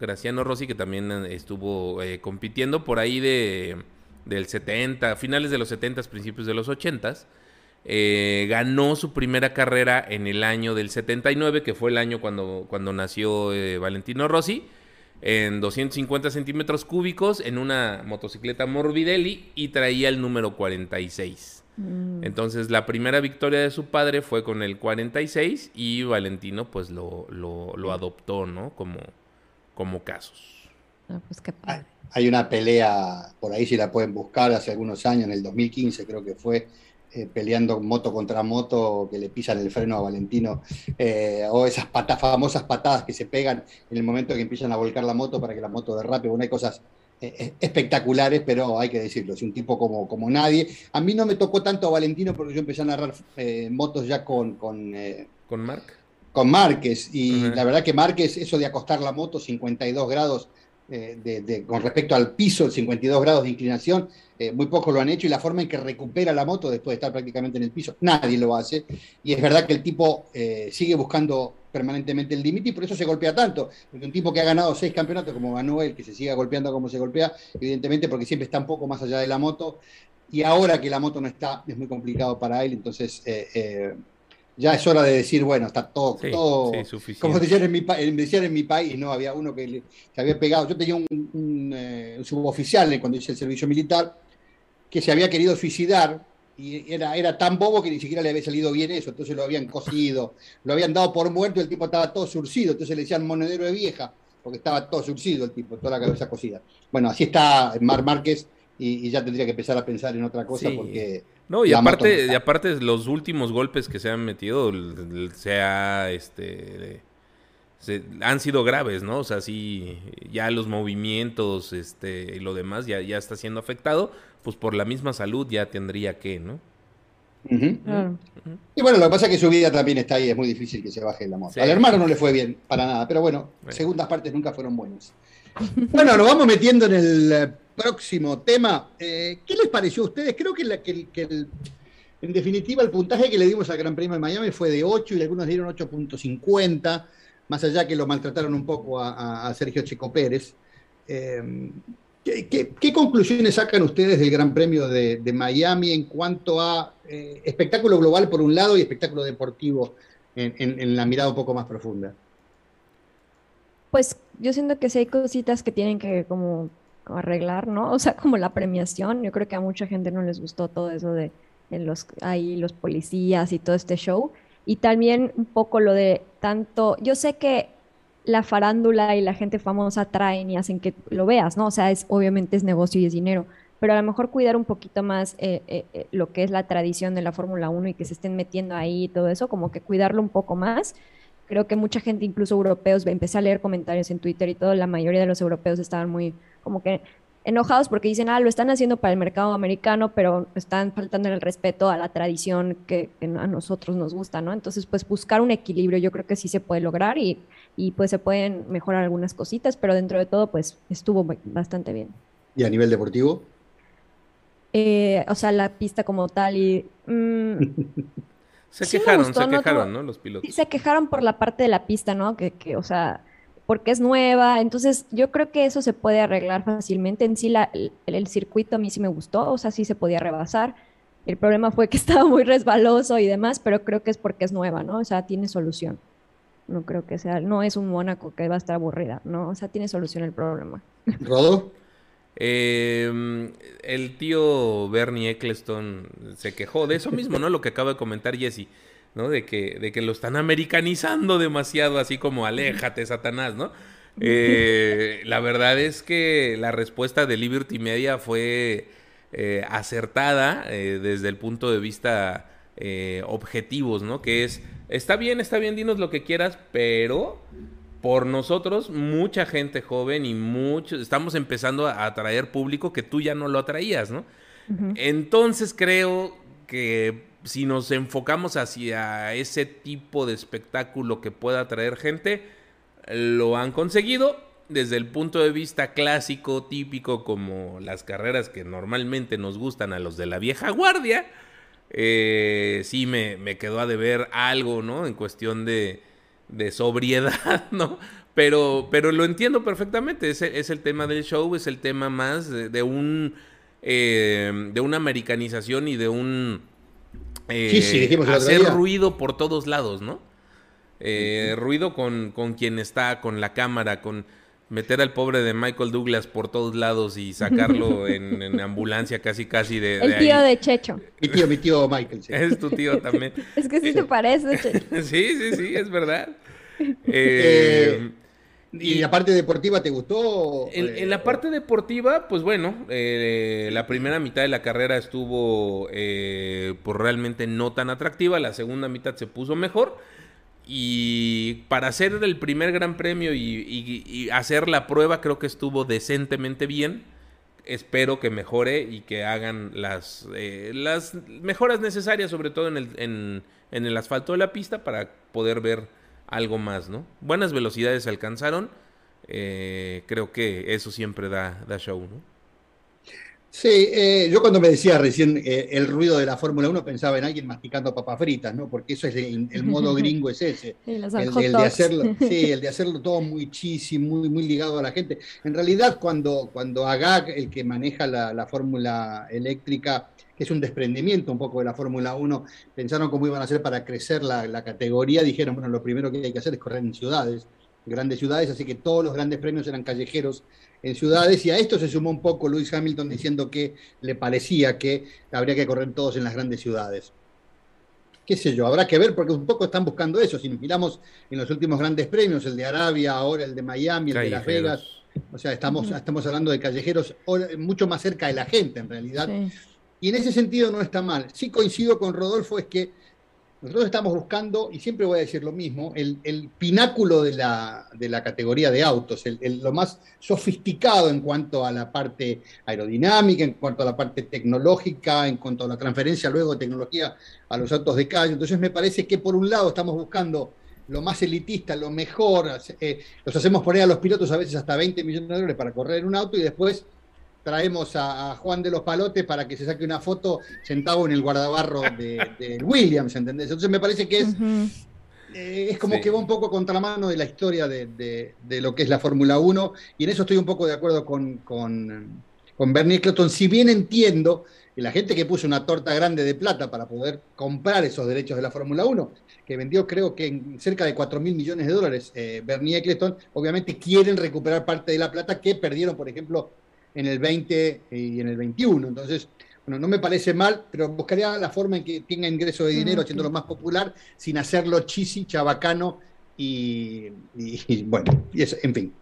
Graciano Rossi, que también estuvo eh, compitiendo por ahí de, del 70, finales de los 70, principios de los 80, eh, ganó su primera carrera en el año del 79, que fue el año cuando, cuando nació eh, Valentino Rossi, en 250 centímetros cúbicos, en una motocicleta Morbidelli y traía el número 46. Mm. Entonces la primera victoria de su padre fue con el 46 y Valentino pues lo, lo, adoptó, ¿no? Como, como casos. Ah, pues Hay una pelea, por ahí si la pueden buscar, hace algunos años, en el 2015 creo que fue, eh, peleando moto contra moto, que le pisan el freno a Valentino, eh, o esas patas, famosas patadas que se pegan en el momento que empiezan a volcar la moto para que la moto derrape. Bueno, hay cosas eh, espectaculares, pero hay que decirlo, es un tipo como, como nadie. A mí no me tocó tanto a Valentino porque yo empecé a narrar motos ya con... ¿Con, ¿Con Marc? Con Márquez, y la verdad que Márquez, eso de acostar la moto 52 grados de, con respecto al piso, 52 grados de inclinación, eh, muy pocos lo han hecho y la forma en que recupera la moto después de estar prácticamente en el piso, nadie lo hace. Y es verdad que el tipo eh, sigue buscando permanentemente el límite y por eso se golpea tanto. Porque un tipo que ha ganado seis campeonatos como Manuel, que se siga golpeando como se golpea, evidentemente porque siempre está un poco más allá de la moto. Y ahora que la moto no está, es muy complicado para él. Entonces, eh, ya es hora de decir, bueno, está todo, todo como decían en, mi, decían en mi país, ¿no? Había uno que se había pegado, yo tenía un, un suboficial cuando hice el servicio militar, que se había querido suicidar y era, era tan bobo que ni siquiera le había salido bien eso, entonces lo habían cosido, lo habían dado por muerto y el tipo estaba todo surcido, entonces le decían monedero de vieja, porque estaba todo surcido el tipo, toda la cabeza cosida. Bueno, así está Mar Márquez y, ya tendría que empezar a pensar en otra cosa porque... No, y aparte, y aparte los últimos golpes que se han metido, se ha, este, han sido graves, ¿no? O sea, sí, ya los movimientos, este, y lo demás ya, ya está siendo afectado, pues por la misma salud ya tendría que, ¿no? Y bueno, lo que pasa es que su vida también está ahí, es muy difícil que se baje la moto. Al hermano no le fue bien, para nada, pero bueno, segundas partes nunca fueron buenas. bueno, nos vamos metiendo en el eh, próximo tema. Eh, ¿Qué les pareció a ustedes? Creo que, en definitiva el puntaje que le dimos al Gran Premio de Miami fue de 8 y algunos dieron 8.50, más allá que lo maltrataron un poco a, Sergio Checo Pérez. Eh, ¿Qué, conclusiones sacan ustedes del Gran Premio de, Miami en cuanto a eh, espectáculo global por un lado y espectáculo deportivo en, la mirada un poco más profunda? Pues yo siento que sí hay cositas que tienen que como, arreglar, ¿no? O sea, como la premiación. Yo creo que a mucha gente no les gustó todo eso de, los ahí los policías y todo este show. Y también un poco lo de tanto, yo sé que la farándula y la gente famosa traen y hacen que lo veas, ¿no? O sea, es, obviamente es negocio y es dinero, pero a lo mejor cuidar un poquito más eh, eh, eh, lo que es la tradición de la Fórmula 1 y que se estén metiendo ahí y todo eso, como que cuidarlo un poco más. Creo que mucha gente, incluso europeos, empecé a leer comentarios en Twitter y todo, la mayoría de los europeos estaban muy, como que enojados porque dicen, ah, lo están haciendo para el mercado americano, pero están faltando el respeto a la tradición que, a nosotros nos gusta, ¿no? Entonces, pues buscar un equilibrio yo creo que sí se puede lograr y, y pues se pueden mejorar algunas cositas, pero dentro de todo, pues estuvo bastante bien. ¿Y a nivel deportivo? Eh, o sea, la pista como tal y... Mm, se quejaron, se quejaron, ¿no? Los pilotos. Se quejaron por la parte de la pista, ¿no? Que, que, o sea, porque es nueva. Entonces, yo creo que eso se puede arreglar fácilmente. En sí, la, el, circuito a mí sí me gustó, o sea, sí se podía rebasar. El problema fue que estaba muy resbaloso y demás, pero creo que es porque es nueva, ¿no? O sea, tiene solución. No creo que sea, no es un Mónaco que va a estar aburrida, ¿no? O sea, tiene solución el problema. ¿Rodo? Eh, el tío Bernie Eccleston se quejó de eso mismo, ¿no? Lo que acaba de comentar Jesse, ¿no? De que, de que lo están americanizando demasiado, así como aléjate, Satanás, ¿no? Eh, la verdad es que la respuesta de Liberty Media fue eh, acertada eh, desde el punto de vista objetivos, ¿no? Que es, está bien, está bien, dinos lo que quieras, pero por nosotros, mucha gente joven y muchos, estamos empezando a atraer público que tú ya no lo atraías, ¿no? Entonces creo que si nos enfocamos hacia ese tipo de espectáculo que pueda atraer gente, lo han conseguido desde el punto de vista clásico, típico, como las carreras que normalmente nos gustan a los de la vieja guardia. Eh, sí me, me quedó a deber algo, ¿no? En cuestión de, de sobriedad, ¿no? Pero, pero lo entiendo perfectamente, es, es el tema del show, es el tema más de, un... Eh, de una americanización y de un... Eh, hacer ruido por todos lados, ¿no? Eh, ruido con, con quien está, con la cámara, con meter al pobre de Michael Douglas por todos lados y sacarlo en, ambulancia casi casi de, El tío de Checho. Mi tío, mi tío Michael. Es tu tío también. es que sí te parece, Checho. sí, sí, sí, es verdad. Eh, ¿Y la parte deportiva te gustó? En, la parte deportiva, pues bueno, eh, la primera mitad de la carrera estuvo eh, pues realmente no tan atractiva, la segunda mitad se puso mejor. Y para hacer el primer gran premio y, hacer la prueba creo que estuvo decentemente bien. Espero que mejore y que hagan las, eh, las mejoras necesarias, sobre todo en el, en, el asfalto de la pista, para poder ver algo más, ¿no? Buenas velocidades alcanzaron. Eh, creo que eso siempre da, da show, ¿no? Sí, eh, yo cuando me decía recién eh, el ruido de la Fórmula 1 pensaba en alguien masticando papas fritas, ¿no? Porque eso es el, modo gringo, es ese. el, de hacerlo, sí, el de hacerlo todo muy cheesy, muy, muy ligado a la gente. En realidad, cuando, cuando Agag, el que maneja la, fórmula eléctrica, que es un desprendimiento un poco de la Fórmula 1, pensaron cómo iban a hacer para crecer la, la categoría, dijeron, bueno, lo primero que hay que hacer es correr en ciudades, grandes ciudades, así que todos los grandes premios eran callejeros en ciudades y a esto se sumó un poco Lewis Hamilton diciendo que le parecía que habría que correr todos en las grandes ciudades. Qué sé yo, habrá que ver porque un poco están buscando eso. Si nos miramos en los últimos grandes premios, el de Arabia, ahora el de Miami, el de Las Vegas, o sea, estamos, estamos hablando de callejeros mucho más cerca de la gente en realidad. Y en ese sentido no está mal. Sí coincido con Rodolfo, es que nosotros estamos buscando, y siempre voy a decir lo mismo, el, pináculo de la, categoría de autos, lo más sofisticado en cuanto a la parte aerodinámica, en cuanto a la parte tecnológica, en cuanto a la transferencia luego de tecnología a los autos de calle. Entonces me parece que por un lado estamos buscando lo más elitista, lo mejor, eh, los hacemos poner a los pilotos a veces hasta 20 millones de dólares para correr en un auto y después traemos a, Juan de los Palotes para que se saque una foto sentado en el guardabarro de, Williams, ¿entendés? Entonces me parece que es, eh, es como que va un poco contra mano de la historia de, lo que es la Fórmula 1 y en eso estoy un poco de acuerdo con, con, con Bernie Cloton. Si bien entiendo que la gente que puso una torta grande de plata para poder comprar esos derechos de la Fórmula 1, que vendió creo que en cerca de 4 mil millones de dólares eh, Bernie Eccleston, obviamente quieren recuperar parte de la plata que perdieron, por ejemplo, en el 20 y en el 21. Entonces, bueno, no me parece mal, pero buscaría la forma en que tenga ingreso de dinero, haciéndolo más popular, sin hacerlo chisi, chabacano y, bueno, y eso, en fin.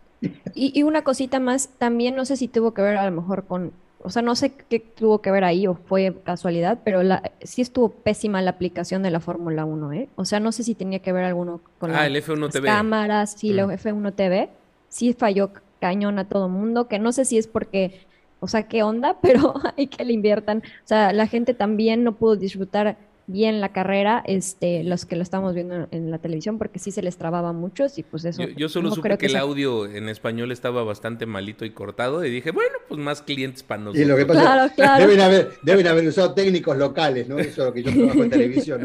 Y, una cosita más, también no sé si tuvo que ver a lo mejor con, o sea, no sé qué tuvo que ver ahí o fue casualidad, pero la, sí estuvo pésima la aplicación de la Fórmula 1, ¿eh? O sea, no sé si tenía que ver alguno con ah, el F1 TV. cámaras, sí, la mm. F1 TV, sí falló cañón a todo mundo, que no sé si es porque o sea, qué onda, pero hay que le inviertan. O sea, la gente también no pudo disfrutar bien la carrera, este, los que lo estamos viendo en la televisión, porque sí se les trababa muchos y pues eso. Yo, solo supe que, el audio en español estaba bastante malito y cortado y dije, bueno, pues más clientes para nosotros. Y lo que pasa, Deben, haber, deben haber usado técnicos locales, ¿no? Eso es lo que yo trabajo en televisión.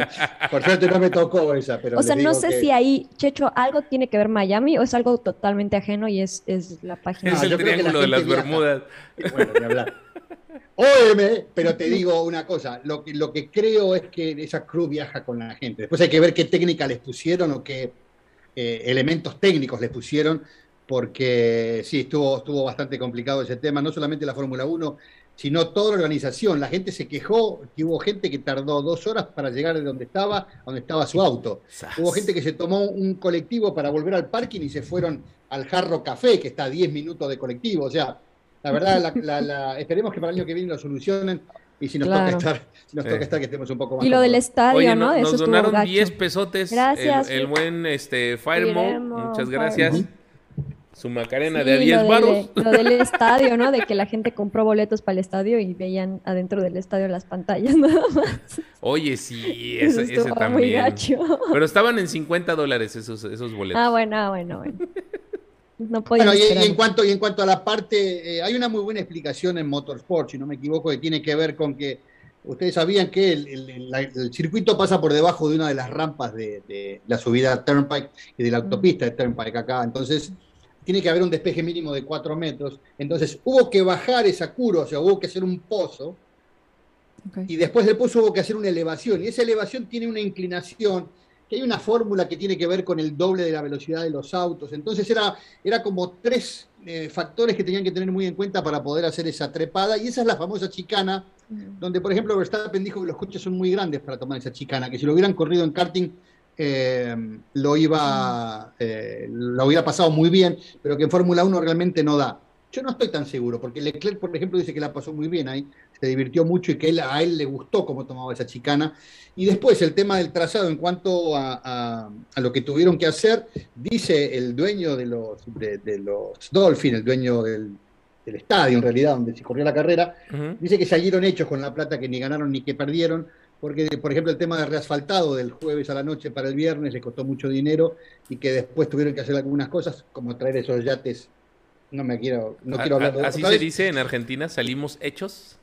Por suerte no me tocó esa, pero. O sea, no sé si ahí, Checho, algo tiene que ver Miami o es algo totalmente ajeno y es, es la página. Es el triángulo de las Bermudas. Bueno, ni hablar. Óyeme, pero te digo una cosa, lo que, lo que creo es que esa crew viaja con la gente. Después hay que ver qué técnica les pusieron o qué eh, elementos técnicos les pusieron, porque sí, estuvo, estuvo bastante complicado ese tema, no solamente la Fórmula 1, sino toda la organización. La gente se quejó que hubo gente que tardó dos horas para llegar de donde estaba, a donde estaba su auto. Hubo gente que se tomó un colectivo para volver al parking y se fueron al Jarro Café, que está a 10 minutos de colectivo. O sea, la verdad, la, esperemos que para el año que viene lo solucionen. Y si nos, toca estar, si nos toca estar, que estemos un poco más. Y lo del estadio, ¿no? Nos donaron 10 pesotes. Gracias. El, buen este, Firemo. Muchas gracias. Su Macarena de a 10 baros. Lo del estadio, ¿no? De que la gente compró boletos para el estadio y veían adentro del estadio las pantallas nada más. Oye, sí, ese, ese también. Pero estaban en 50 dólares esos, esos boletos. Ah, bueno, ah, bueno, bueno. No bueno, y, en cuanto, y en cuanto a la parte, eh, hay una muy buena explicación en Motorsport, si no me equivoco, que tiene que ver con que ustedes sabían que el, circuito pasa por debajo de una de las rampas de, la subida Turnpike y de la autopista de Turnpike acá. Entonces, tiene que haber un despeje mínimo de 4 metros. Entonces, hubo que bajar esa curva, o sea, hubo que hacer un pozo. Y después del pozo hubo que hacer una elevación. Y esa elevación tiene una inclinación que hay una fórmula que tiene que ver con el doble de la velocidad de los autos. Entonces era, era como tres eh, factores que tenían que tener muy en cuenta para poder hacer esa trepada. Y esa es la famosa chicana, donde por ejemplo Verstappen dijo que los coches son muy grandes para tomar esa chicana, que si lo hubieran corrido en karting eh, lo, iba, eh, lo hubiera pasado muy bien, pero que en Fórmula 1 realmente no da. Yo no estoy tan seguro, porque Leclerc, por ejemplo, dice que la pasó muy bien ahí, se divirtió mucho y que a él le gustó cómo tomaba esa chicana. Y después el tema del trazado en cuanto a, lo que tuvieron que hacer, dice el dueño de los, de, los Dolphins, el dueño del, estadio en realidad, donde se corrió la carrera, dice que salieron hechos con la plata que ni ganaron ni que perdieron, porque por ejemplo el tema de reasfaltado del jueves a la noche para el viernes le costó mucho dinero y que después tuvieron que hacer algunas cosas como traer esos yates no me quiero, no quiero hablar de Así se dice en Argentina, salimos hechos.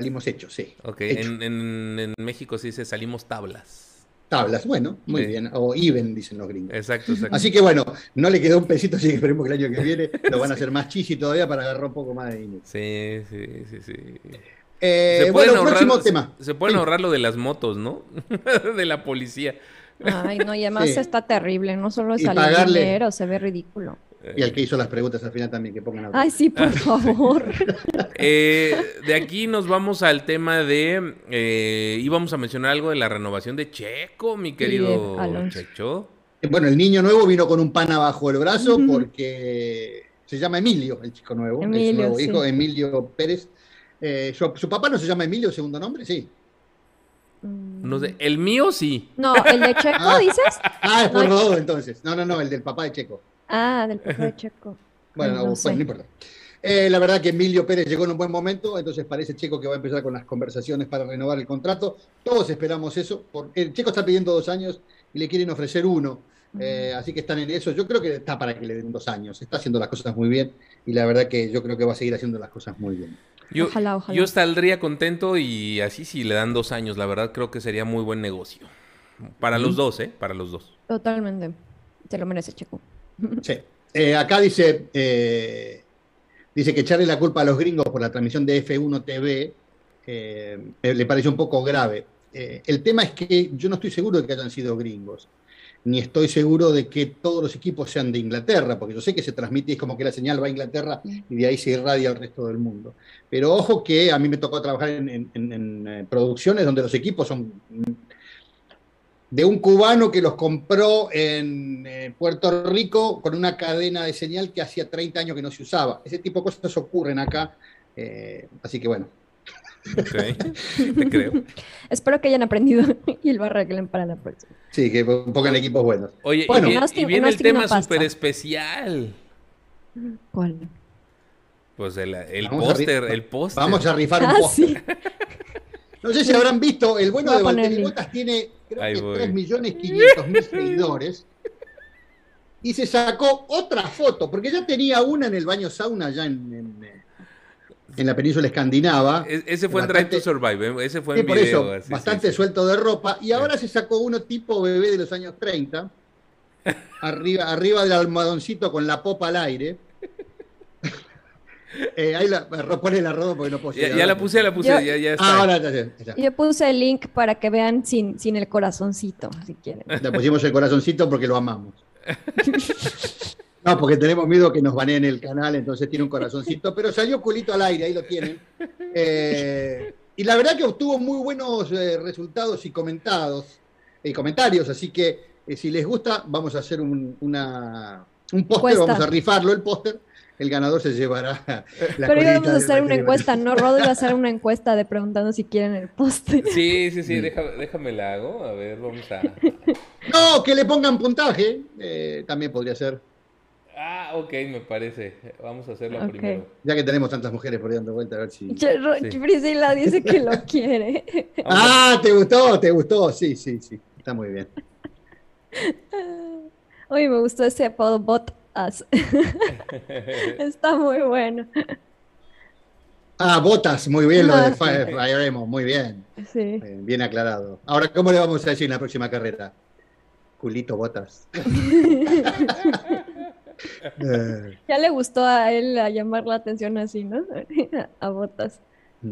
Salimos hechos, sí. Ok, En, México se dice salimos tablas. Tablas, bueno, muy bien. O even, dicen los gringos. Exacto, exacto. Así que bueno, no le quedó un pesito, así que esperemos que el año que viene lo van a hacer más chichi todavía para agarrar un poco más de dinero. Sí, sí, sí, sí. Eh, se bueno, ahorrar, próximo tema. Se pueden ahorrar lo de las motos, ¿no? de la policía. Ay, no, y además está terrible, no solo es salir dinero, se ve ridículo. Y al que hizo las preguntas al final también, que pongan Ay, sí, por favor. Eh, de aquí nos vamos al tema de. Eh, íbamos a mencionar algo de la renovación de Checo, mi querido Checho. Bueno, el niño nuevo vino con un pan abajo el brazo porque se llama Emilio, el chico nuevo, Emilio, su nuevo hijo, Emilio Pérez. Eh, su, papá no se llama Emilio, segundo nombre? Sí. Mm. No sé, el mío sí. No, el de Checo, ah. dices. Ah, es por no, entonces. No, no, no, el del papá de Checo. Ah, del papá de Checo. bueno, no, no importa. Eh, la verdad que Emilio Pérez llegó en un buen momento, entonces parece Checo que va a empezar con las conversaciones para renovar el contrato. Todos esperamos eso, porque el Checo está pidiendo dos años y le quieren ofrecer uno. Eh, así que están en eso. Yo creo que está para que le den dos años. Está haciendo las cosas muy bien y la verdad que yo creo que va a seguir haciendo las cosas muy bien. Yo, ojalá, ojalá. yo estaría contento y así si le dan dos años, la verdad creo que sería muy buen negocio. Para los dos, ¿eh? Para los dos. Totalmente. Se lo merece, Checo. Sí. Eh, acá dice, eh, dice que echarle la culpa a los gringos por la transmisión de F1 TV eh, le parece un poco grave. el tema es que yo no estoy seguro de que hayan sido gringos, ni estoy seguro de que todos los equipos sean de Inglaterra, porque yo sé que se transmite, es como que la señal va a Inglaterra y de ahí se irradia al resto del mundo. Pero ojo que a mí me tocó trabajar en producciones donde los equipos son de un cubano que los compró en eh, Puerto Rico con una cadena de señal que hacía 30 años que no se usaba. Ese tipo de cosas ocurren acá, eh, así que bueno. te creo. Espero que hayan aprendido y lo arreglen para la próxima. Sí, que pongan equipos buenos. Oye, y, viene, el tema súper especial. ¿Cuál? Pues el, póster, el póster. Vamos a rifar un ah, póster. No sé si habrán visto, el bueno de Valtteri Bottas tiene creo que 3 millones 500 mil seguidores. Y se sacó otra foto, porque ya tenía una en el baño sauna allá en, en, la península escandinava. E, ese fue en Drive to Survive, ¿eh? ese fue en video, bastante suelto de ropa. Y ahora se sacó uno tipo bebé de los años 30, arriba, arriba del almohadoncito con la popa al aire. Eh, ahí la, pone la rodo porque no puedo Ya, ya la puse, la puse, ya, ya está. ahora ya, Yo puse el link para que vean sin, sin el corazoncito, si quieren. Le pusimos el corazoncito porque lo amamos. No, porque tenemos miedo que nos baneen el canal, entonces tiene un corazoncito, pero salió culito al aire, ahí lo tienen. Eh, y la verdad que obtuvo muy buenos eh, resultados y comentados, y comentarios, así que si les gusta, vamos a hacer un, una, un póster, vamos a rifarlo el póster el ganador se llevará la Pero íbamos a hacer una encuesta, ¿no? Rodo iba a hacer una encuesta de preguntando si quieren el poste. Sí, sí, sí, déjame, déjame la hago. A ver, vamos a. No, que le pongan puntaje. Eh, también podría ser. Ah, ok, me parece. Vamos a hacerlo primero. Ya que tenemos tantas mujeres por ahí dando vuelta, a ver si. Priscila dice que lo quiere. ah, ¿te gustó? ¿Te gustó? Sí, sí, sí. Está muy bien. Oye, me gustó ese apodo bot Está muy bueno. Ah, botas, muy bien lo de ah, Fire, muy bien. Sí. Bien, aclarado. Ahora, ¿cómo le vamos a decir en la próxima carrera? Culito botas. ya le gustó a él a llamar la atención así, ¿no? a botas.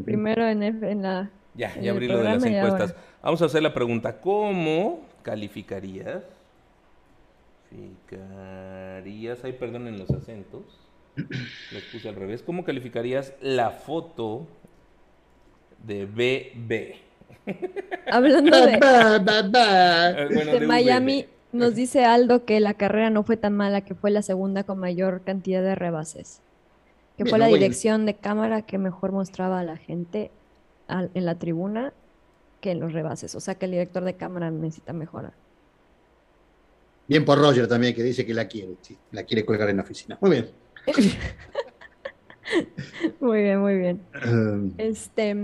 Primero en, en la. Ya, ya abrí lo de las encuestas. Vamos a hacer la pregunta: ¿Cómo calificarías calificarías, ay, perdonen los acentos, los puse al revés, ¿cómo calificarías la foto de BB? Hablando de, ah, Miami, nos dice Aldo que la carrera no fue tan mala, que fue la segunda con mayor cantidad de rebases. Que fue la dirección de cámara que mejor mostraba a la gente en la tribuna que en los rebases. O sea que el director de cámara necesita mejorar. Bien por Roger también, que dice que la quiere, sí, la quiere colgar en la oficina. Muy bien. muy bien, muy bien. Um, este,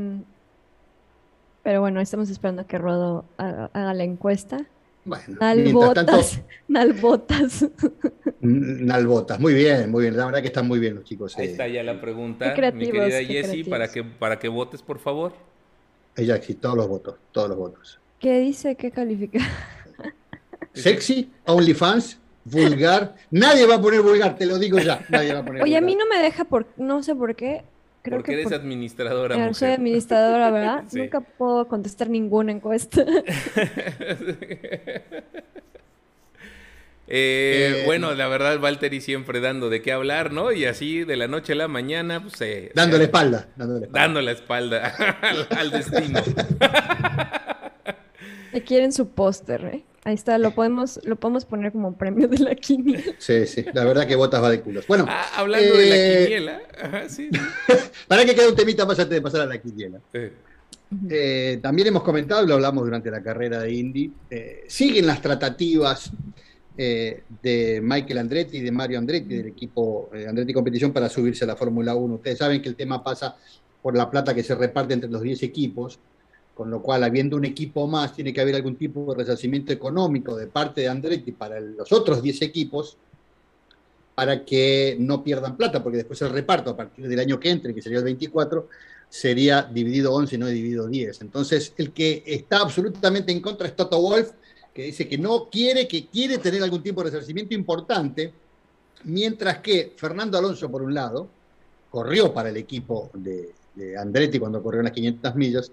pero bueno, estamos esperando a que Rodo haga, la encuesta. Bueno, Nalbotas. Tanto... Nalbotas. Nalbotas. Muy bien, muy bien. La verdad que están muy bien los chicos. Ahí eh. está ya la pregunta, mi querida Jessie, para que, para que votes, por favor. Ella sí, todos los votos, todos los votos. ¿Qué dice? ¿Qué califica? Sexy, OnlyFans, vulgar. Nadie va a poner vulgar, te lo digo ya. Nadie va a poner Oye, a mí no me deja por, no sé por qué. Creo Porque que eres administradora. Mujer. Soy administradora, ¿verdad? Nunca puedo contestar ninguna encuesta. Eh, eh, bueno, la verdad, Valtteri siempre dando de qué hablar, ¿no? Y así de la noche a la mañana, pues. Eh, dándole, espalda, dándole espalda. Dando la espalda al, destino. Le quieren su póster, ¿eh? Ahí está, lo podemos, lo podemos poner como premio de la quiniela. Sí, sí, la verdad que botas va de culos. Bueno, ah, hablando de la eh, quiniela, sí. para que quede un temita más antes de pasar a la quiniela. Eh, también hemos comentado, lo hablamos durante la carrera de Indy, eh, siguen las tratativas de Michael Andretti y de Mario Andretti, del equipo Andretti Competición, para subirse a la Fórmula 1. Ustedes saben que el tema pasa por la plata que se reparte entre los 10 equipos con lo cual, habiendo un equipo más, tiene que haber algún tipo de resarcimiento económico de parte de Andretti para los otros 10 equipos, para que no pierdan plata, porque después el reparto a partir del año que entre, que sería el 24, sería dividido 11 y no dividido 10. Entonces, el que está absolutamente en contra es Toto Wolf, que dice que no quiere, que quiere tener algún tipo de resarcimiento importante, mientras que Fernando Alonso, por un lado, corrió para el equipo de, Andretti cuando corrió las 500 millas,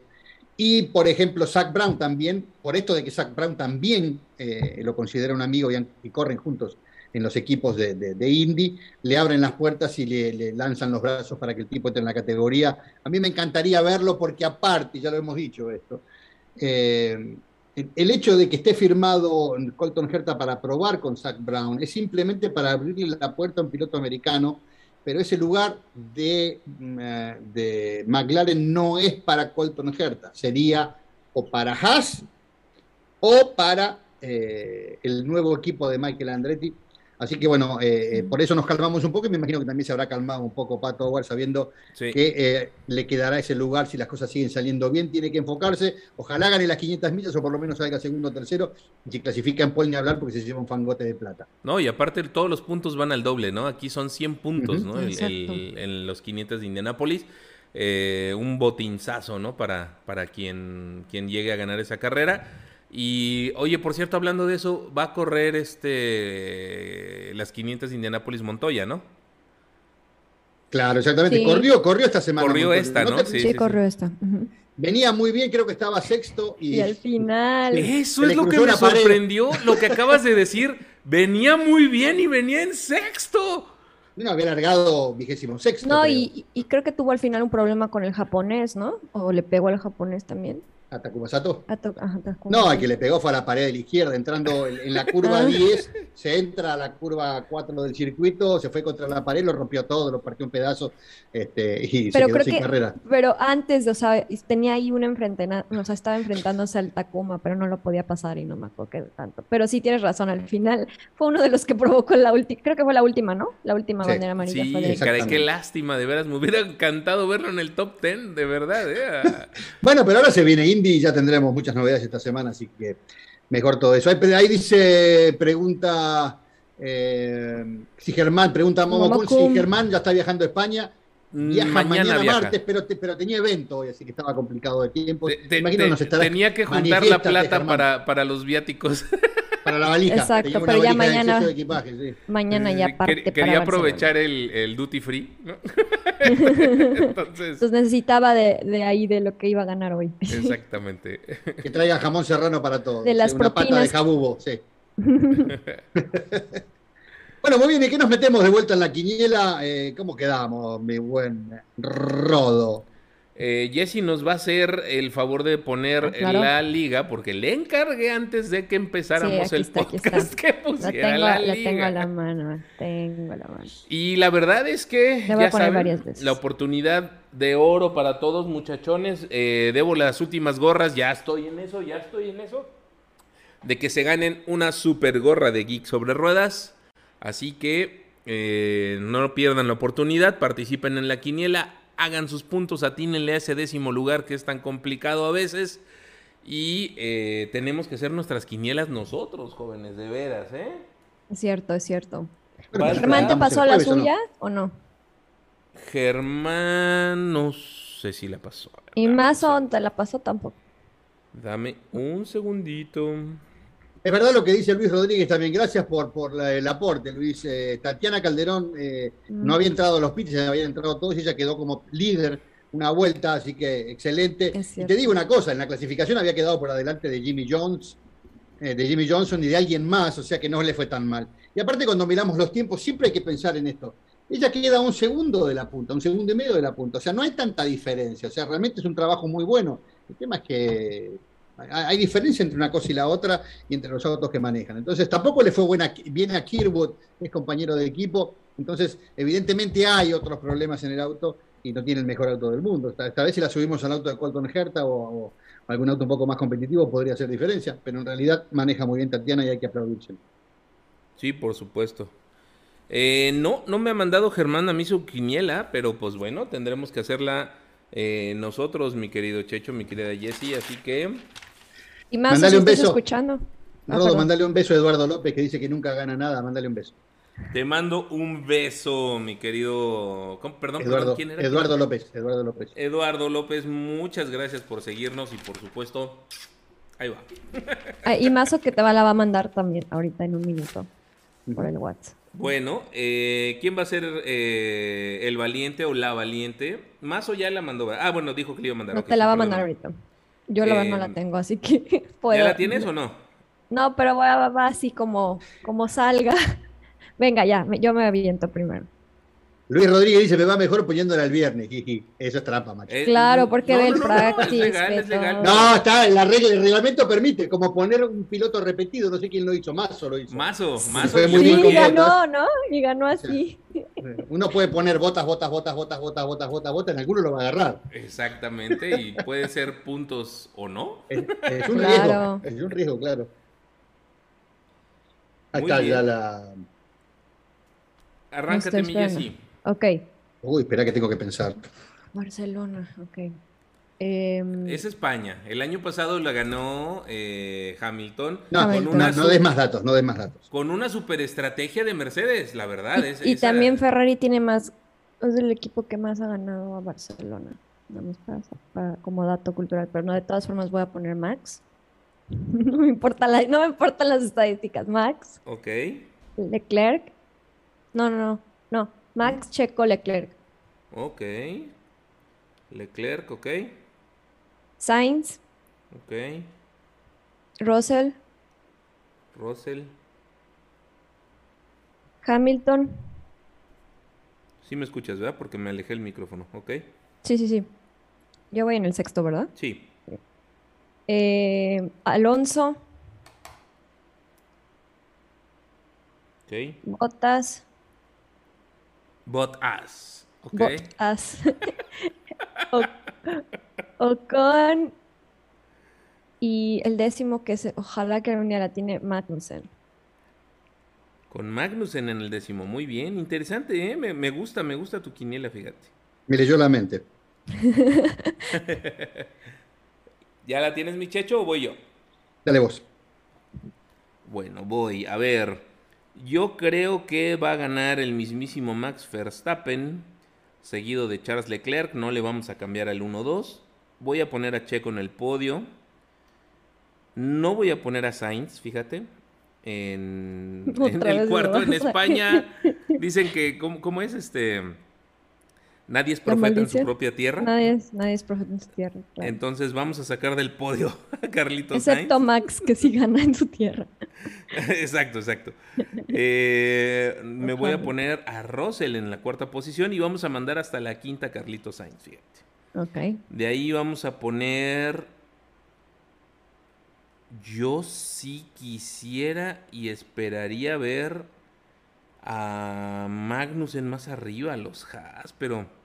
y, por ejemplo, Zach Brown también, por esto de que Zach Brown también eh, lo considera un amigo y, corren juntos en los equipos de, Indy, le abren las puertas y le, lanzan los brazos para que el tipo entre en la categoría. A mí me encantaría verlo porque aparte, ya lo hemos dicho esto, eh, el hecho de que esté firmado Colton Herta para probar con Zach Brown es simplemente para abrirle la puerta a un piloto americano pero ese lugar de, mm, eh, de McLaren no es para Colton Herta, sería o para Haas o para eh, el nuevo equipo de Michael Andretti. Así que bueno, eh, eh, por eso nos calmamos un poco y me imagino que también se habrá calmado un poco Pato Howard sabiendo que eh, le quedará ese lugar si las cosas siguen saliendo bien. Tiene que enfocarse. Ojalá gane las 500 millas o por lo menos salga segundo o tercero. Y si clasifica en ni hablar porque se lleva un fangote de plata. No, y aparte todos los puntos van al doble, ¿no? Aquí son 100 puntos, ¿no? en los 500 de Indianápolis. un botinzazo, ¿no? Para, para quien, quien llegue a ganar esa carrera. Y oye, por cierto, hablando de eso, va a correr este las 500 de Indianapolis Montoya, ¿no? Claro, exactamente. Corrió, corrió esta semana. Corrió esta, ¿no? Sí, corrió esta. Venía muy bien, creo que estaba sexto y, y al final. Eso es lo que me sorprendió, lo que acabas de decir. Venía muy bien y venía en sexto. No, había largado vigésimo sexto. No, y, y, creo que tuvo al final un problema con el japonés, ¿no? O le pegó al japonés también. ¿A Takuma Sato? no, el que le pegó fue a la pared de la izquierda, entrando en, la curva 10, ah. se entra a la curva 4 del circuito, se fue contra la pared, lo rompió todo, lo partió un pedazo este, y pero se quedó sin carrera. Pero antes, o sea, tenía ahí un enfrentamiento, o sea, estaba enfrentándose al Takuma, pero no lo podía pasar y no me acuerdo qué tanto. Pero sí tienes razón, al final fue uno de los que provocó la última, creo que fue la última, ¿no? La última bandera amarilla. Sí, fue qué lástima, de veras, me hubiera encantado verlo en el top 10, de verdad. ¿eh? bueno, pero ahora se viene y ya tendremos muchas novedades esta semana, así que mejor todo eso. Ahí, dice, pregunta, eh, si Germán, pregunta Momo si Germán ya está viajando a España. Viaja mañana, martes, pero, pero tenía evento hoy, así que estaba complicado de tiempo. tenía que juntar la plata para, para los viáticos. Para la valija. Exacto, pero ya mañana. Mañana ya parte. quería aprovechar el, el, duty free. Entonces, necesitaba de, de, ahí de lo que iba a ganar hoy. Exactamente. Que traiga jamón serrano para todos. De las Una pata de jabugo, sí. Bueno, muy bien, ¿y qué nos metemos de vuelta en la quiniela? Eh, ¿Cómo quedamos, mi buen Rodo? Eh, Jesse nos va a hacer el favor de poner ah, la liga, porque le encargué antes de que empezáramos el podcast que pusiera la, liga. La tengo a la mano, tengo la mano. Y la verdad es que, ya saben, la oportunidad de oro para todos, muchachones. Eh, debo las últimas gorras, ya estoy en eso, ya estoy en eso. De que se ganen una super gorra de Geek sobre ruedas. Así que eh, no pierdan la oportunidad, participen en la quiniela hagan sus puntos, atínenle a ese décimo lugar que es tan complicado a veces. Y eh, tenemos que hacer nuestras quinielas nosotros, jóvenes, de veras, ¿eh? Es cierto, es cierto. ¿Germán te pasó la suya o no? Germán, no sé si la pasó. ¿Y más o te la pasó tampoco? Dame un segundito. Es verdad lo que dice Luis Rodríguez también. Gracias por, por el aporte, Luis. Eh, Tatiana Calderón eh, no había entrado a los pits, habían entrado todos y ella quedó como líder una vuelta, así que excelente. Y te digo una cosa, en la clasificación había quedado por adelante de Jimmy Jones, eh, de Jimmy Johnson y de alguien más, o sea que no le fue tan mal. Y aparte cuando miramos los tiempos siempre hay que pensar en esto. Ella queda un segundo de la punta, un segundo y medio de la punta, o sea, no hay tanta diferencia, o sea, realmente es un trabajo muy bueno. El tema es que hay diferencia entre una cosa y la otra y entre los autos que manejan. Entonces tampoco le fue buena, bien a Kirwood, es compañero de equipo. Entonces, evidentemente hay otros problemas en el auto y no tiene el mejor auto del mundo. Esta, vez si la subimos al auto de Colton Herta o, algún auto un poco más competitivo podría hacer diferencia, pero en realidad maneja muy bien Tatiana y hay que aplaudirse. Sí, por supuesto. Eh, no, no me ha mandado Germán a mí su quiniela, pero pues bueno, tendremos que hacerla eh, nosotros, mi querido Checho, mi querida Jessie, así que y más si un beso. escuchando. Ah, mándale un beso a Eduardo López que dice que nunca gana nada, mándale un beso. Te mando un beso, mi querido. Perdón, Eduardo, ¿quién era? Eduardo López. Eduardo López. Eduardo López, muchas gracias por seguirnos y por supuesto, ahí va. Ah, y Mazo que te va, la va a mandar también ahorita en un minuto por el WhatsApp. Bueno, eh, ¿quién va a ser eh, el valiente o la valiente? Mazo ya la mandó. Ah, bueno, dijo que le iba a mandar. No, te la va a mandar ahorita. Yo la verdad no la em, tengo, así que puedo. ¿Ya la tienes o no? No, pero voy a, va así como, como salga. Venga, ya, yo me aviento primero. Luis Rodríguez dice, me va mejor poniéndola el viernes. Eso es trampa, macho. Eh, claro, porque no, del practice. No, está, la regla, el reglamento permite, como poner un piloto repetido, no sé quién lo hizo, Mazo lo hizo. Mazo, Mazo. Sí, y ganó, ¿no? Y ganó así. Uno puede poner botas, botas, botas, botas, botas, botas, botas, botas, en alguno lo va a agarrar. Exactamente, y puede ser puntos o no. Es, un riesgo, es un riesgo, claro. Ahí está ya la Arráncate, mi. Jessy. Ok. Uy, espera que tengo que pensar. Barcelona, ok. Em, Es España. El año pasado la ganó eh, Hamilton No, con una, no, des más datos, no des más datos. con una superestrategia de Mercedes, la verdad. y es- y esa- también Ferrari tiene más, es el equipo que más ha ganado a Barcelona. Para, para- como dato cultural, pero no, de todas formas voy a poner Max. No me importa la, no me importan las estadísticas. Max, Ok. Leclerc. No, no, no, no. Max, Checo, Leclerc. Ok. Leclerc, ok. Sainz, Ok. Russell, Russell. Hamilton. Sí me escuchas, ¿verdad? Porque me alejé el micrófono. Ok. Sí, sí, sí. Yo voy en el sexto, ¿verdad? Sí. Eh, Alonso, Ok. Bottas, Bottas. Ok. Bottas, O- Ocon y el décimo que se, ojalá que algún día la tiene Magnussen. Con Magnussen en el décimo. Muy bien. Interesante, ¿eh? Me, me gusta, me gusta tu quiniela, fíjate. Me leyó la mente. ¿Ya la tienes, mi checho, o voy yo? Dale vos. Bueno, voy. A ver. Yo creo que va a ganar el mismísimo Max Verstappen, seguido de Charles Leclerc. No le vamos a cambiar al 1-2. Voy a poner a Checo en el podio. No voy a poner a Sainz, fíjate. En, el cuarto en España. Dicen que, ¿cómo, cómo es este? Nadie es ¿La profeta en su propia tierra. Nadie es, nadie es profeta en su tierra, claro. Entonces vamos a sacar del podio a Carlitos Excepto Sainz. Max, que sí gana en su tierra. exacto, exacto. Eh, me voy a poner a Russell en la cuarta posición y vamos a mandar hasta la quinta a Carlitos Sainz, fíjate. Ok. De ahí vamos a poner. Yo sí quisiera y esperaría ver a Magnussen más arriba, los Haas, pero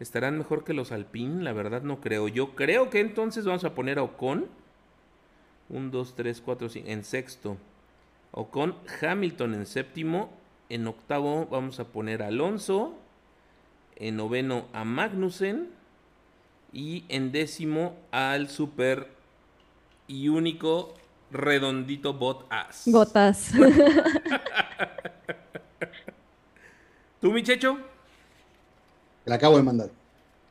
estarán mejor que los Alpine, la verdad no creo. Yo creo que entonces vamos a poner a Ocon. 1, 2, 3, 4, 5, en sexto. Ocon, Hamilton en séptimo. En octavo vamos a poner a Alonso. En noveno a Magnussen. Y en décimo al super y único redondito Bottas. Botas. ¿Tú, mi checho? La acabo de mandar.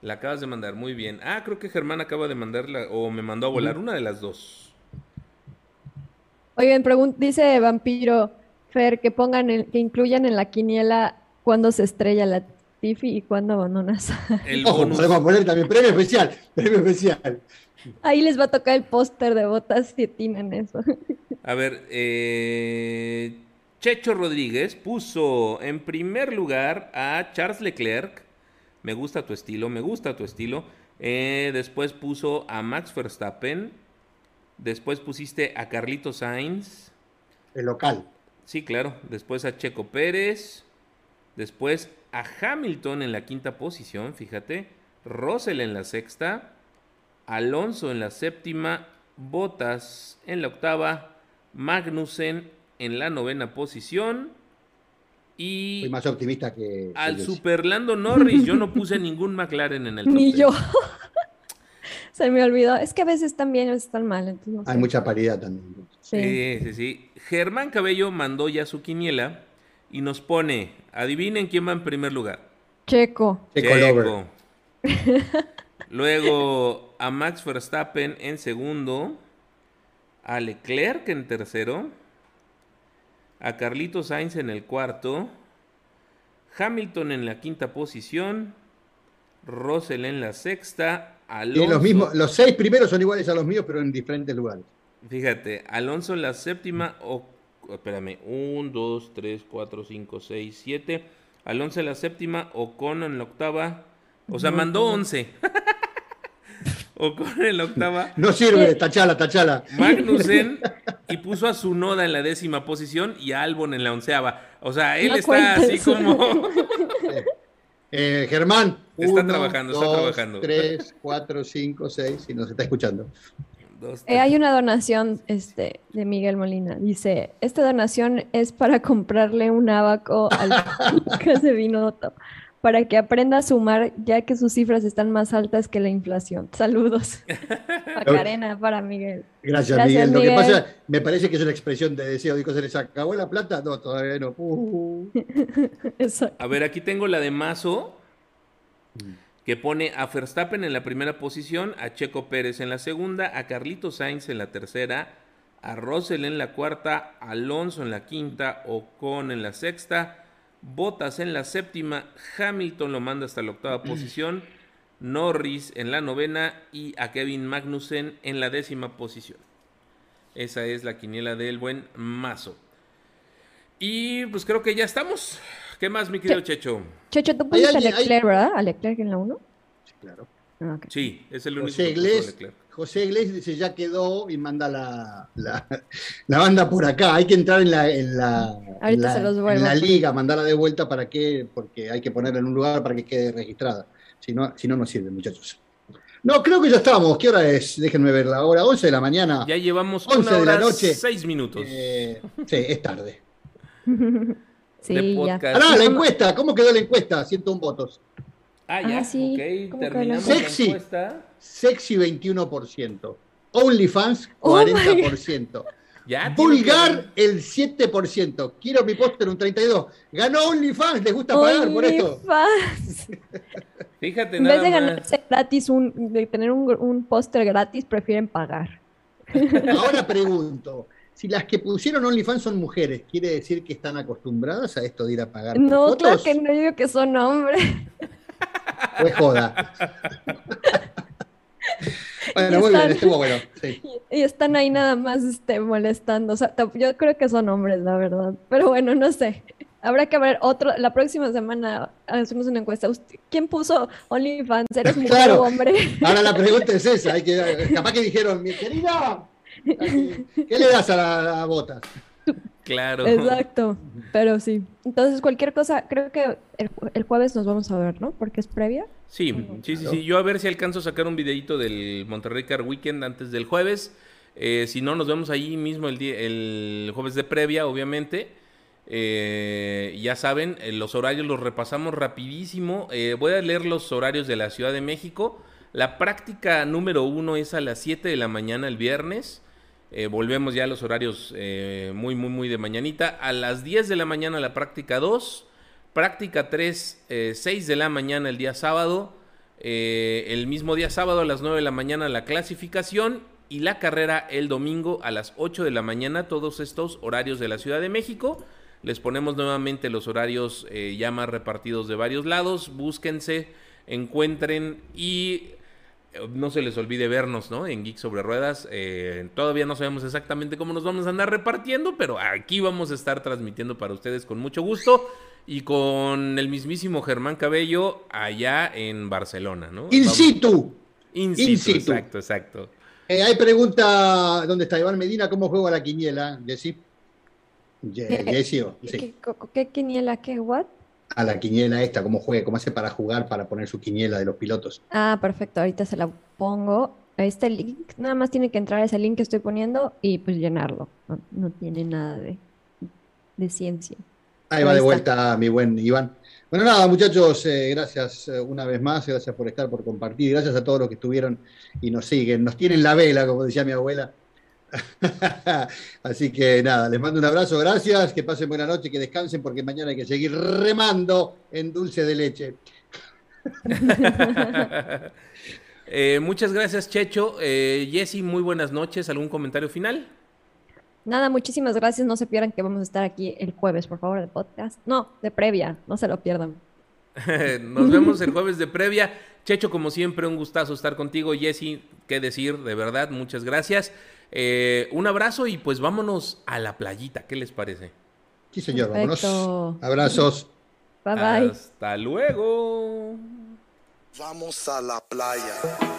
La acabas de mandar, muy bien. Ah, creo que Germán acaba de mandarla o me mandó a volar, una de las dos. Oigan, pregun- dice Vampiro Fer que pongan el- que incluyan en la quiniela cuándo se estrella la Tiffy y cuándo abandonas. El Ojo, bonus. podemos poner también premio especial. Premio especial. Ahí les va a tocar el póster de botas si tienen eso. A ver, eh, Checho Rodríguez puso en primer lugar a Charles Leclerc. Me gusta tu estilo, me gusta tu estilo. Eh, después puso a Max Verstappen. Después pusiste a Carlito Sainz. El local. Sí, claro. Después a Checo Pérez. Después a Hamilton en la quinta posición, fíjate. Russell en la sexta. Alonso en la séptima. Bottas en la octava. Magnussen en la novena posición. Soy Y más optimista que. al que. Superlando Norris yo no puse ningún McLaren en el top Ni yo. Se me olvidó. Es que a veces están bien, a veces están mal. No Hay mucha paridad también. Sí. Sí, sí, sí. Germán Cabello mandó ya su quiniela y nos pone, adivinen quién va en primer lugar. Checo. Checo Lover. Luego a Max Verstappen en segundo. A Leclerc en tercero. A Carlito Sainz en el cuarto. Hamilton en la quinta posición. Russell en la sexta. Y Alonso, los, mismos, los seis primeros son iguales a los míos, pero en diferentes lugares. Fíjate, Alonso en la séptima. O, espérame, 1, 2, 3, 4, 5, 6, 7. Alonso en la séptima. Ocon en la octava. O sea, mandó 11. En la octava. No sirve, tachala, tachala. Magnussen y puso a su noda en la décima posición y a Albon en la onceava. O sea, él No está así como. Eh, Germán. Está uno, trabajando, está trabajando. Tres, cuatro, cinco, seis. Y nos está escuchando. Eh, hay una donación este, de Miguel Molina. Dice, esta donación es para comprarle un abaco al que se Binotto para que aprenda a sumar ya que sus cifras están más altas que la inflación. Saludos. Macarena para Miguel. Gracias, Gracias, Miguel. Lo que pasa, me parece que es una expresión de deseo. Digo, ¿se les acabó la plata? No, todavía no. Uh. A ver, aquí tengo la de Mazo, que pone a Verstappen en la primera posición, a Checo Pérez en la segunda, a Carlito Sainz en la tercera, a Russell en la cuarta, Alonso en la quinta, Ocon en la sexta, Bottas en la séptima, Hamilton lo manda hasta la octava posición, Norris en la novena y a Kevin Magnussen en la décima posición. Esa es la quiniela del buen Mazo. Y pues creo que ya estamos. ¿Qué más, mi querido Checho? Checho, tú pusiste a Leclerc, ¿verdad? A Leclerc en la 1. Sí, claro. Ah. Sí, es el único José Iglesias. José Iglesias dice ya quedó y manda la, la, la banda por acá. Hay que entrar en la, en la, en la- en liga, mandarla de vuelta para que, porque hay que ponerla en un lugar para que quede registrada. Si no, si no, no sirve, muchachos. No, creo que ya estamos. ¿Qué hora es? Déjenme ver la hora. 11 de la mañana. Ya llevamos 11 una de la noche. seis minutos Eh, sí, es tarde. Sí, ya. Ahora, la encuesta. ¿Cómo quedó la encuesta? 101 votos. Ah, ya, Ah, sí. ok. ¿Cómo que Terminamos la- la Sexy. encuesta. Sexy 21%. OnlyFans Oh my 40%. Ya, tiene Vulgar el 7%. Quiero mi póster un 32%. Ganó OnlyFans. ¿Les gusta pagar por esto? OnlyFans. que- Fíjate En nada vez de más. ganarse gratis, un, de tener un, un póster gratis, prefieren pagar. Ahora pregunto. Si las que pusieron OnlyFans son mujeres, ¿quiere decir que están acostumbradas a esto de ir a pagar por No, fotos? claro que no yo digo que son hombres. ¿O es joda? bueno, Y muy bien, están- estuvo bueno. sí. Y están ahí nada más este, molestando. O sea, yo creo que son hombres, la verdad. Pero bueno, no sé. Habrá que ver otro. La próxima semana hacemos una encuesta. ¿Quién puso OnlyFans? ¿Eres mujer Claro. o hombre? Ahora la pregunta es esa. Hay que, capaz que dijeron, mi querida, ¿qué le das a la, a la bota? Claro. Exacto. Pero sí. Entonces, cualquier cosa, creo que el, jue- el jueves nos vamos a ver, ¿no? Porque es previa. Sí, sí, sí, sí. Yo a ver si alcanzo a sacar un videito del Monterrey Car Weekend antes del jueves. Eh, si no, nos vemos ahí mismo el, día, el jueves de previa, obviamente. Eh, ya saben, eh, los horarios los repasamos rapidísimo. Eh, voy a leer los horarios de la Ciudad de México. La práctica número uno es a las 7 de la mañana el viernes. Eh, volvemos ya a los horarios eh, muy, muy, muy de mañanita. A las 10 de la mañana la práctica 2. Práctica 3, eh, 6 de la mañana el día sábado. Eh, el mismo día sábado a las 9 de la mañana la clasificación. Y la carrera el domingo a las 8 de la mañana. Todos estos horarios de la Ciudad de México. Les ponemos nuevamente los horarios ya más repartidos de varios lados. Búsquense, encuentren y no se les olvide vernos, ¿no? En Geek sobre Ruedas. Eh, todavía no sabemos exactamente cómo nos vamos a andar repartiendo, pero aquí vamos a estar transmitiendo para ustedes con mucho gusto y con el mismísimo Germán Cabello allá en Barcelona, ¿no? In Vamos- situ. In In situ, situ. exacto, exacto. Eh, hay pregunta, ¿dónde está Iván Medina? ¿Cómo juega la quiniela, Jessy? Sí. ¿Qué, co- qué quiniela? ¿Qué? ¿What? A la quiniela esta, ¿cómo juega? ¿Cómo hace para jugar, para poner su quiniela de los pilotos? Ah, perfecto. Ahorita se la pongo. Este link, nada más tiene que entrar a ese link que estoy poniendo y pues llenarlo. No, no tiene nada de, de ciencia. Ahí va de vuelta mi buen Iván. Bueno, nada, muchachos, eh, gracias eh, una vez más, gracias por estar, por compartir, gracias a todos los que estuvieron y nos siguen, nos tienen la vela, como decía mi abuela. Así que nada, les mando un abrazo, gracias, que pasen buena noche, que descansen, porque mañana hay que seguir remando en dulce de leche. Eh, muchas gracias, Checho. Eh, Jessy, muy buenas noches. ¿Algún comentario final? Nada, muchísimas gracias. No se pierdan que vamos a estar aquí el jueves, por favor, de podcast. No, de previa, no se lo pierdan. Nos vemos el jueves de previa. Checho, como siempre, un gustazo estar contigo. Jessy, qué decir, de verdad, muchas gracias. Eh, un abrazo y pues vámonos a la playita. ¿Qué les parece? Sí, señor, vámonos. Perfecto. Abrazos. Bye bye. Hasta luego. Vamos a la playa.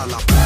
A la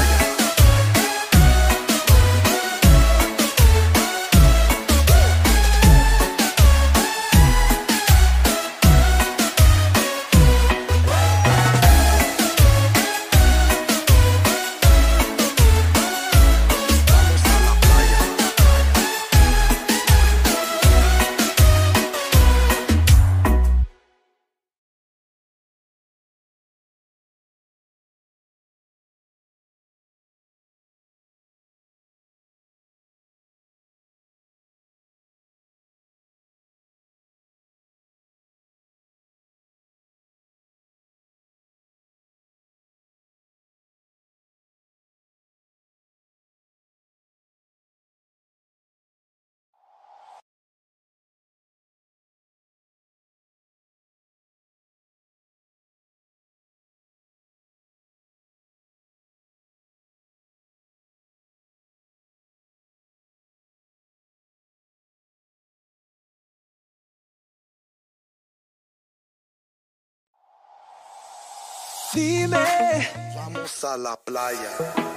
Dime, Vamos a la playa.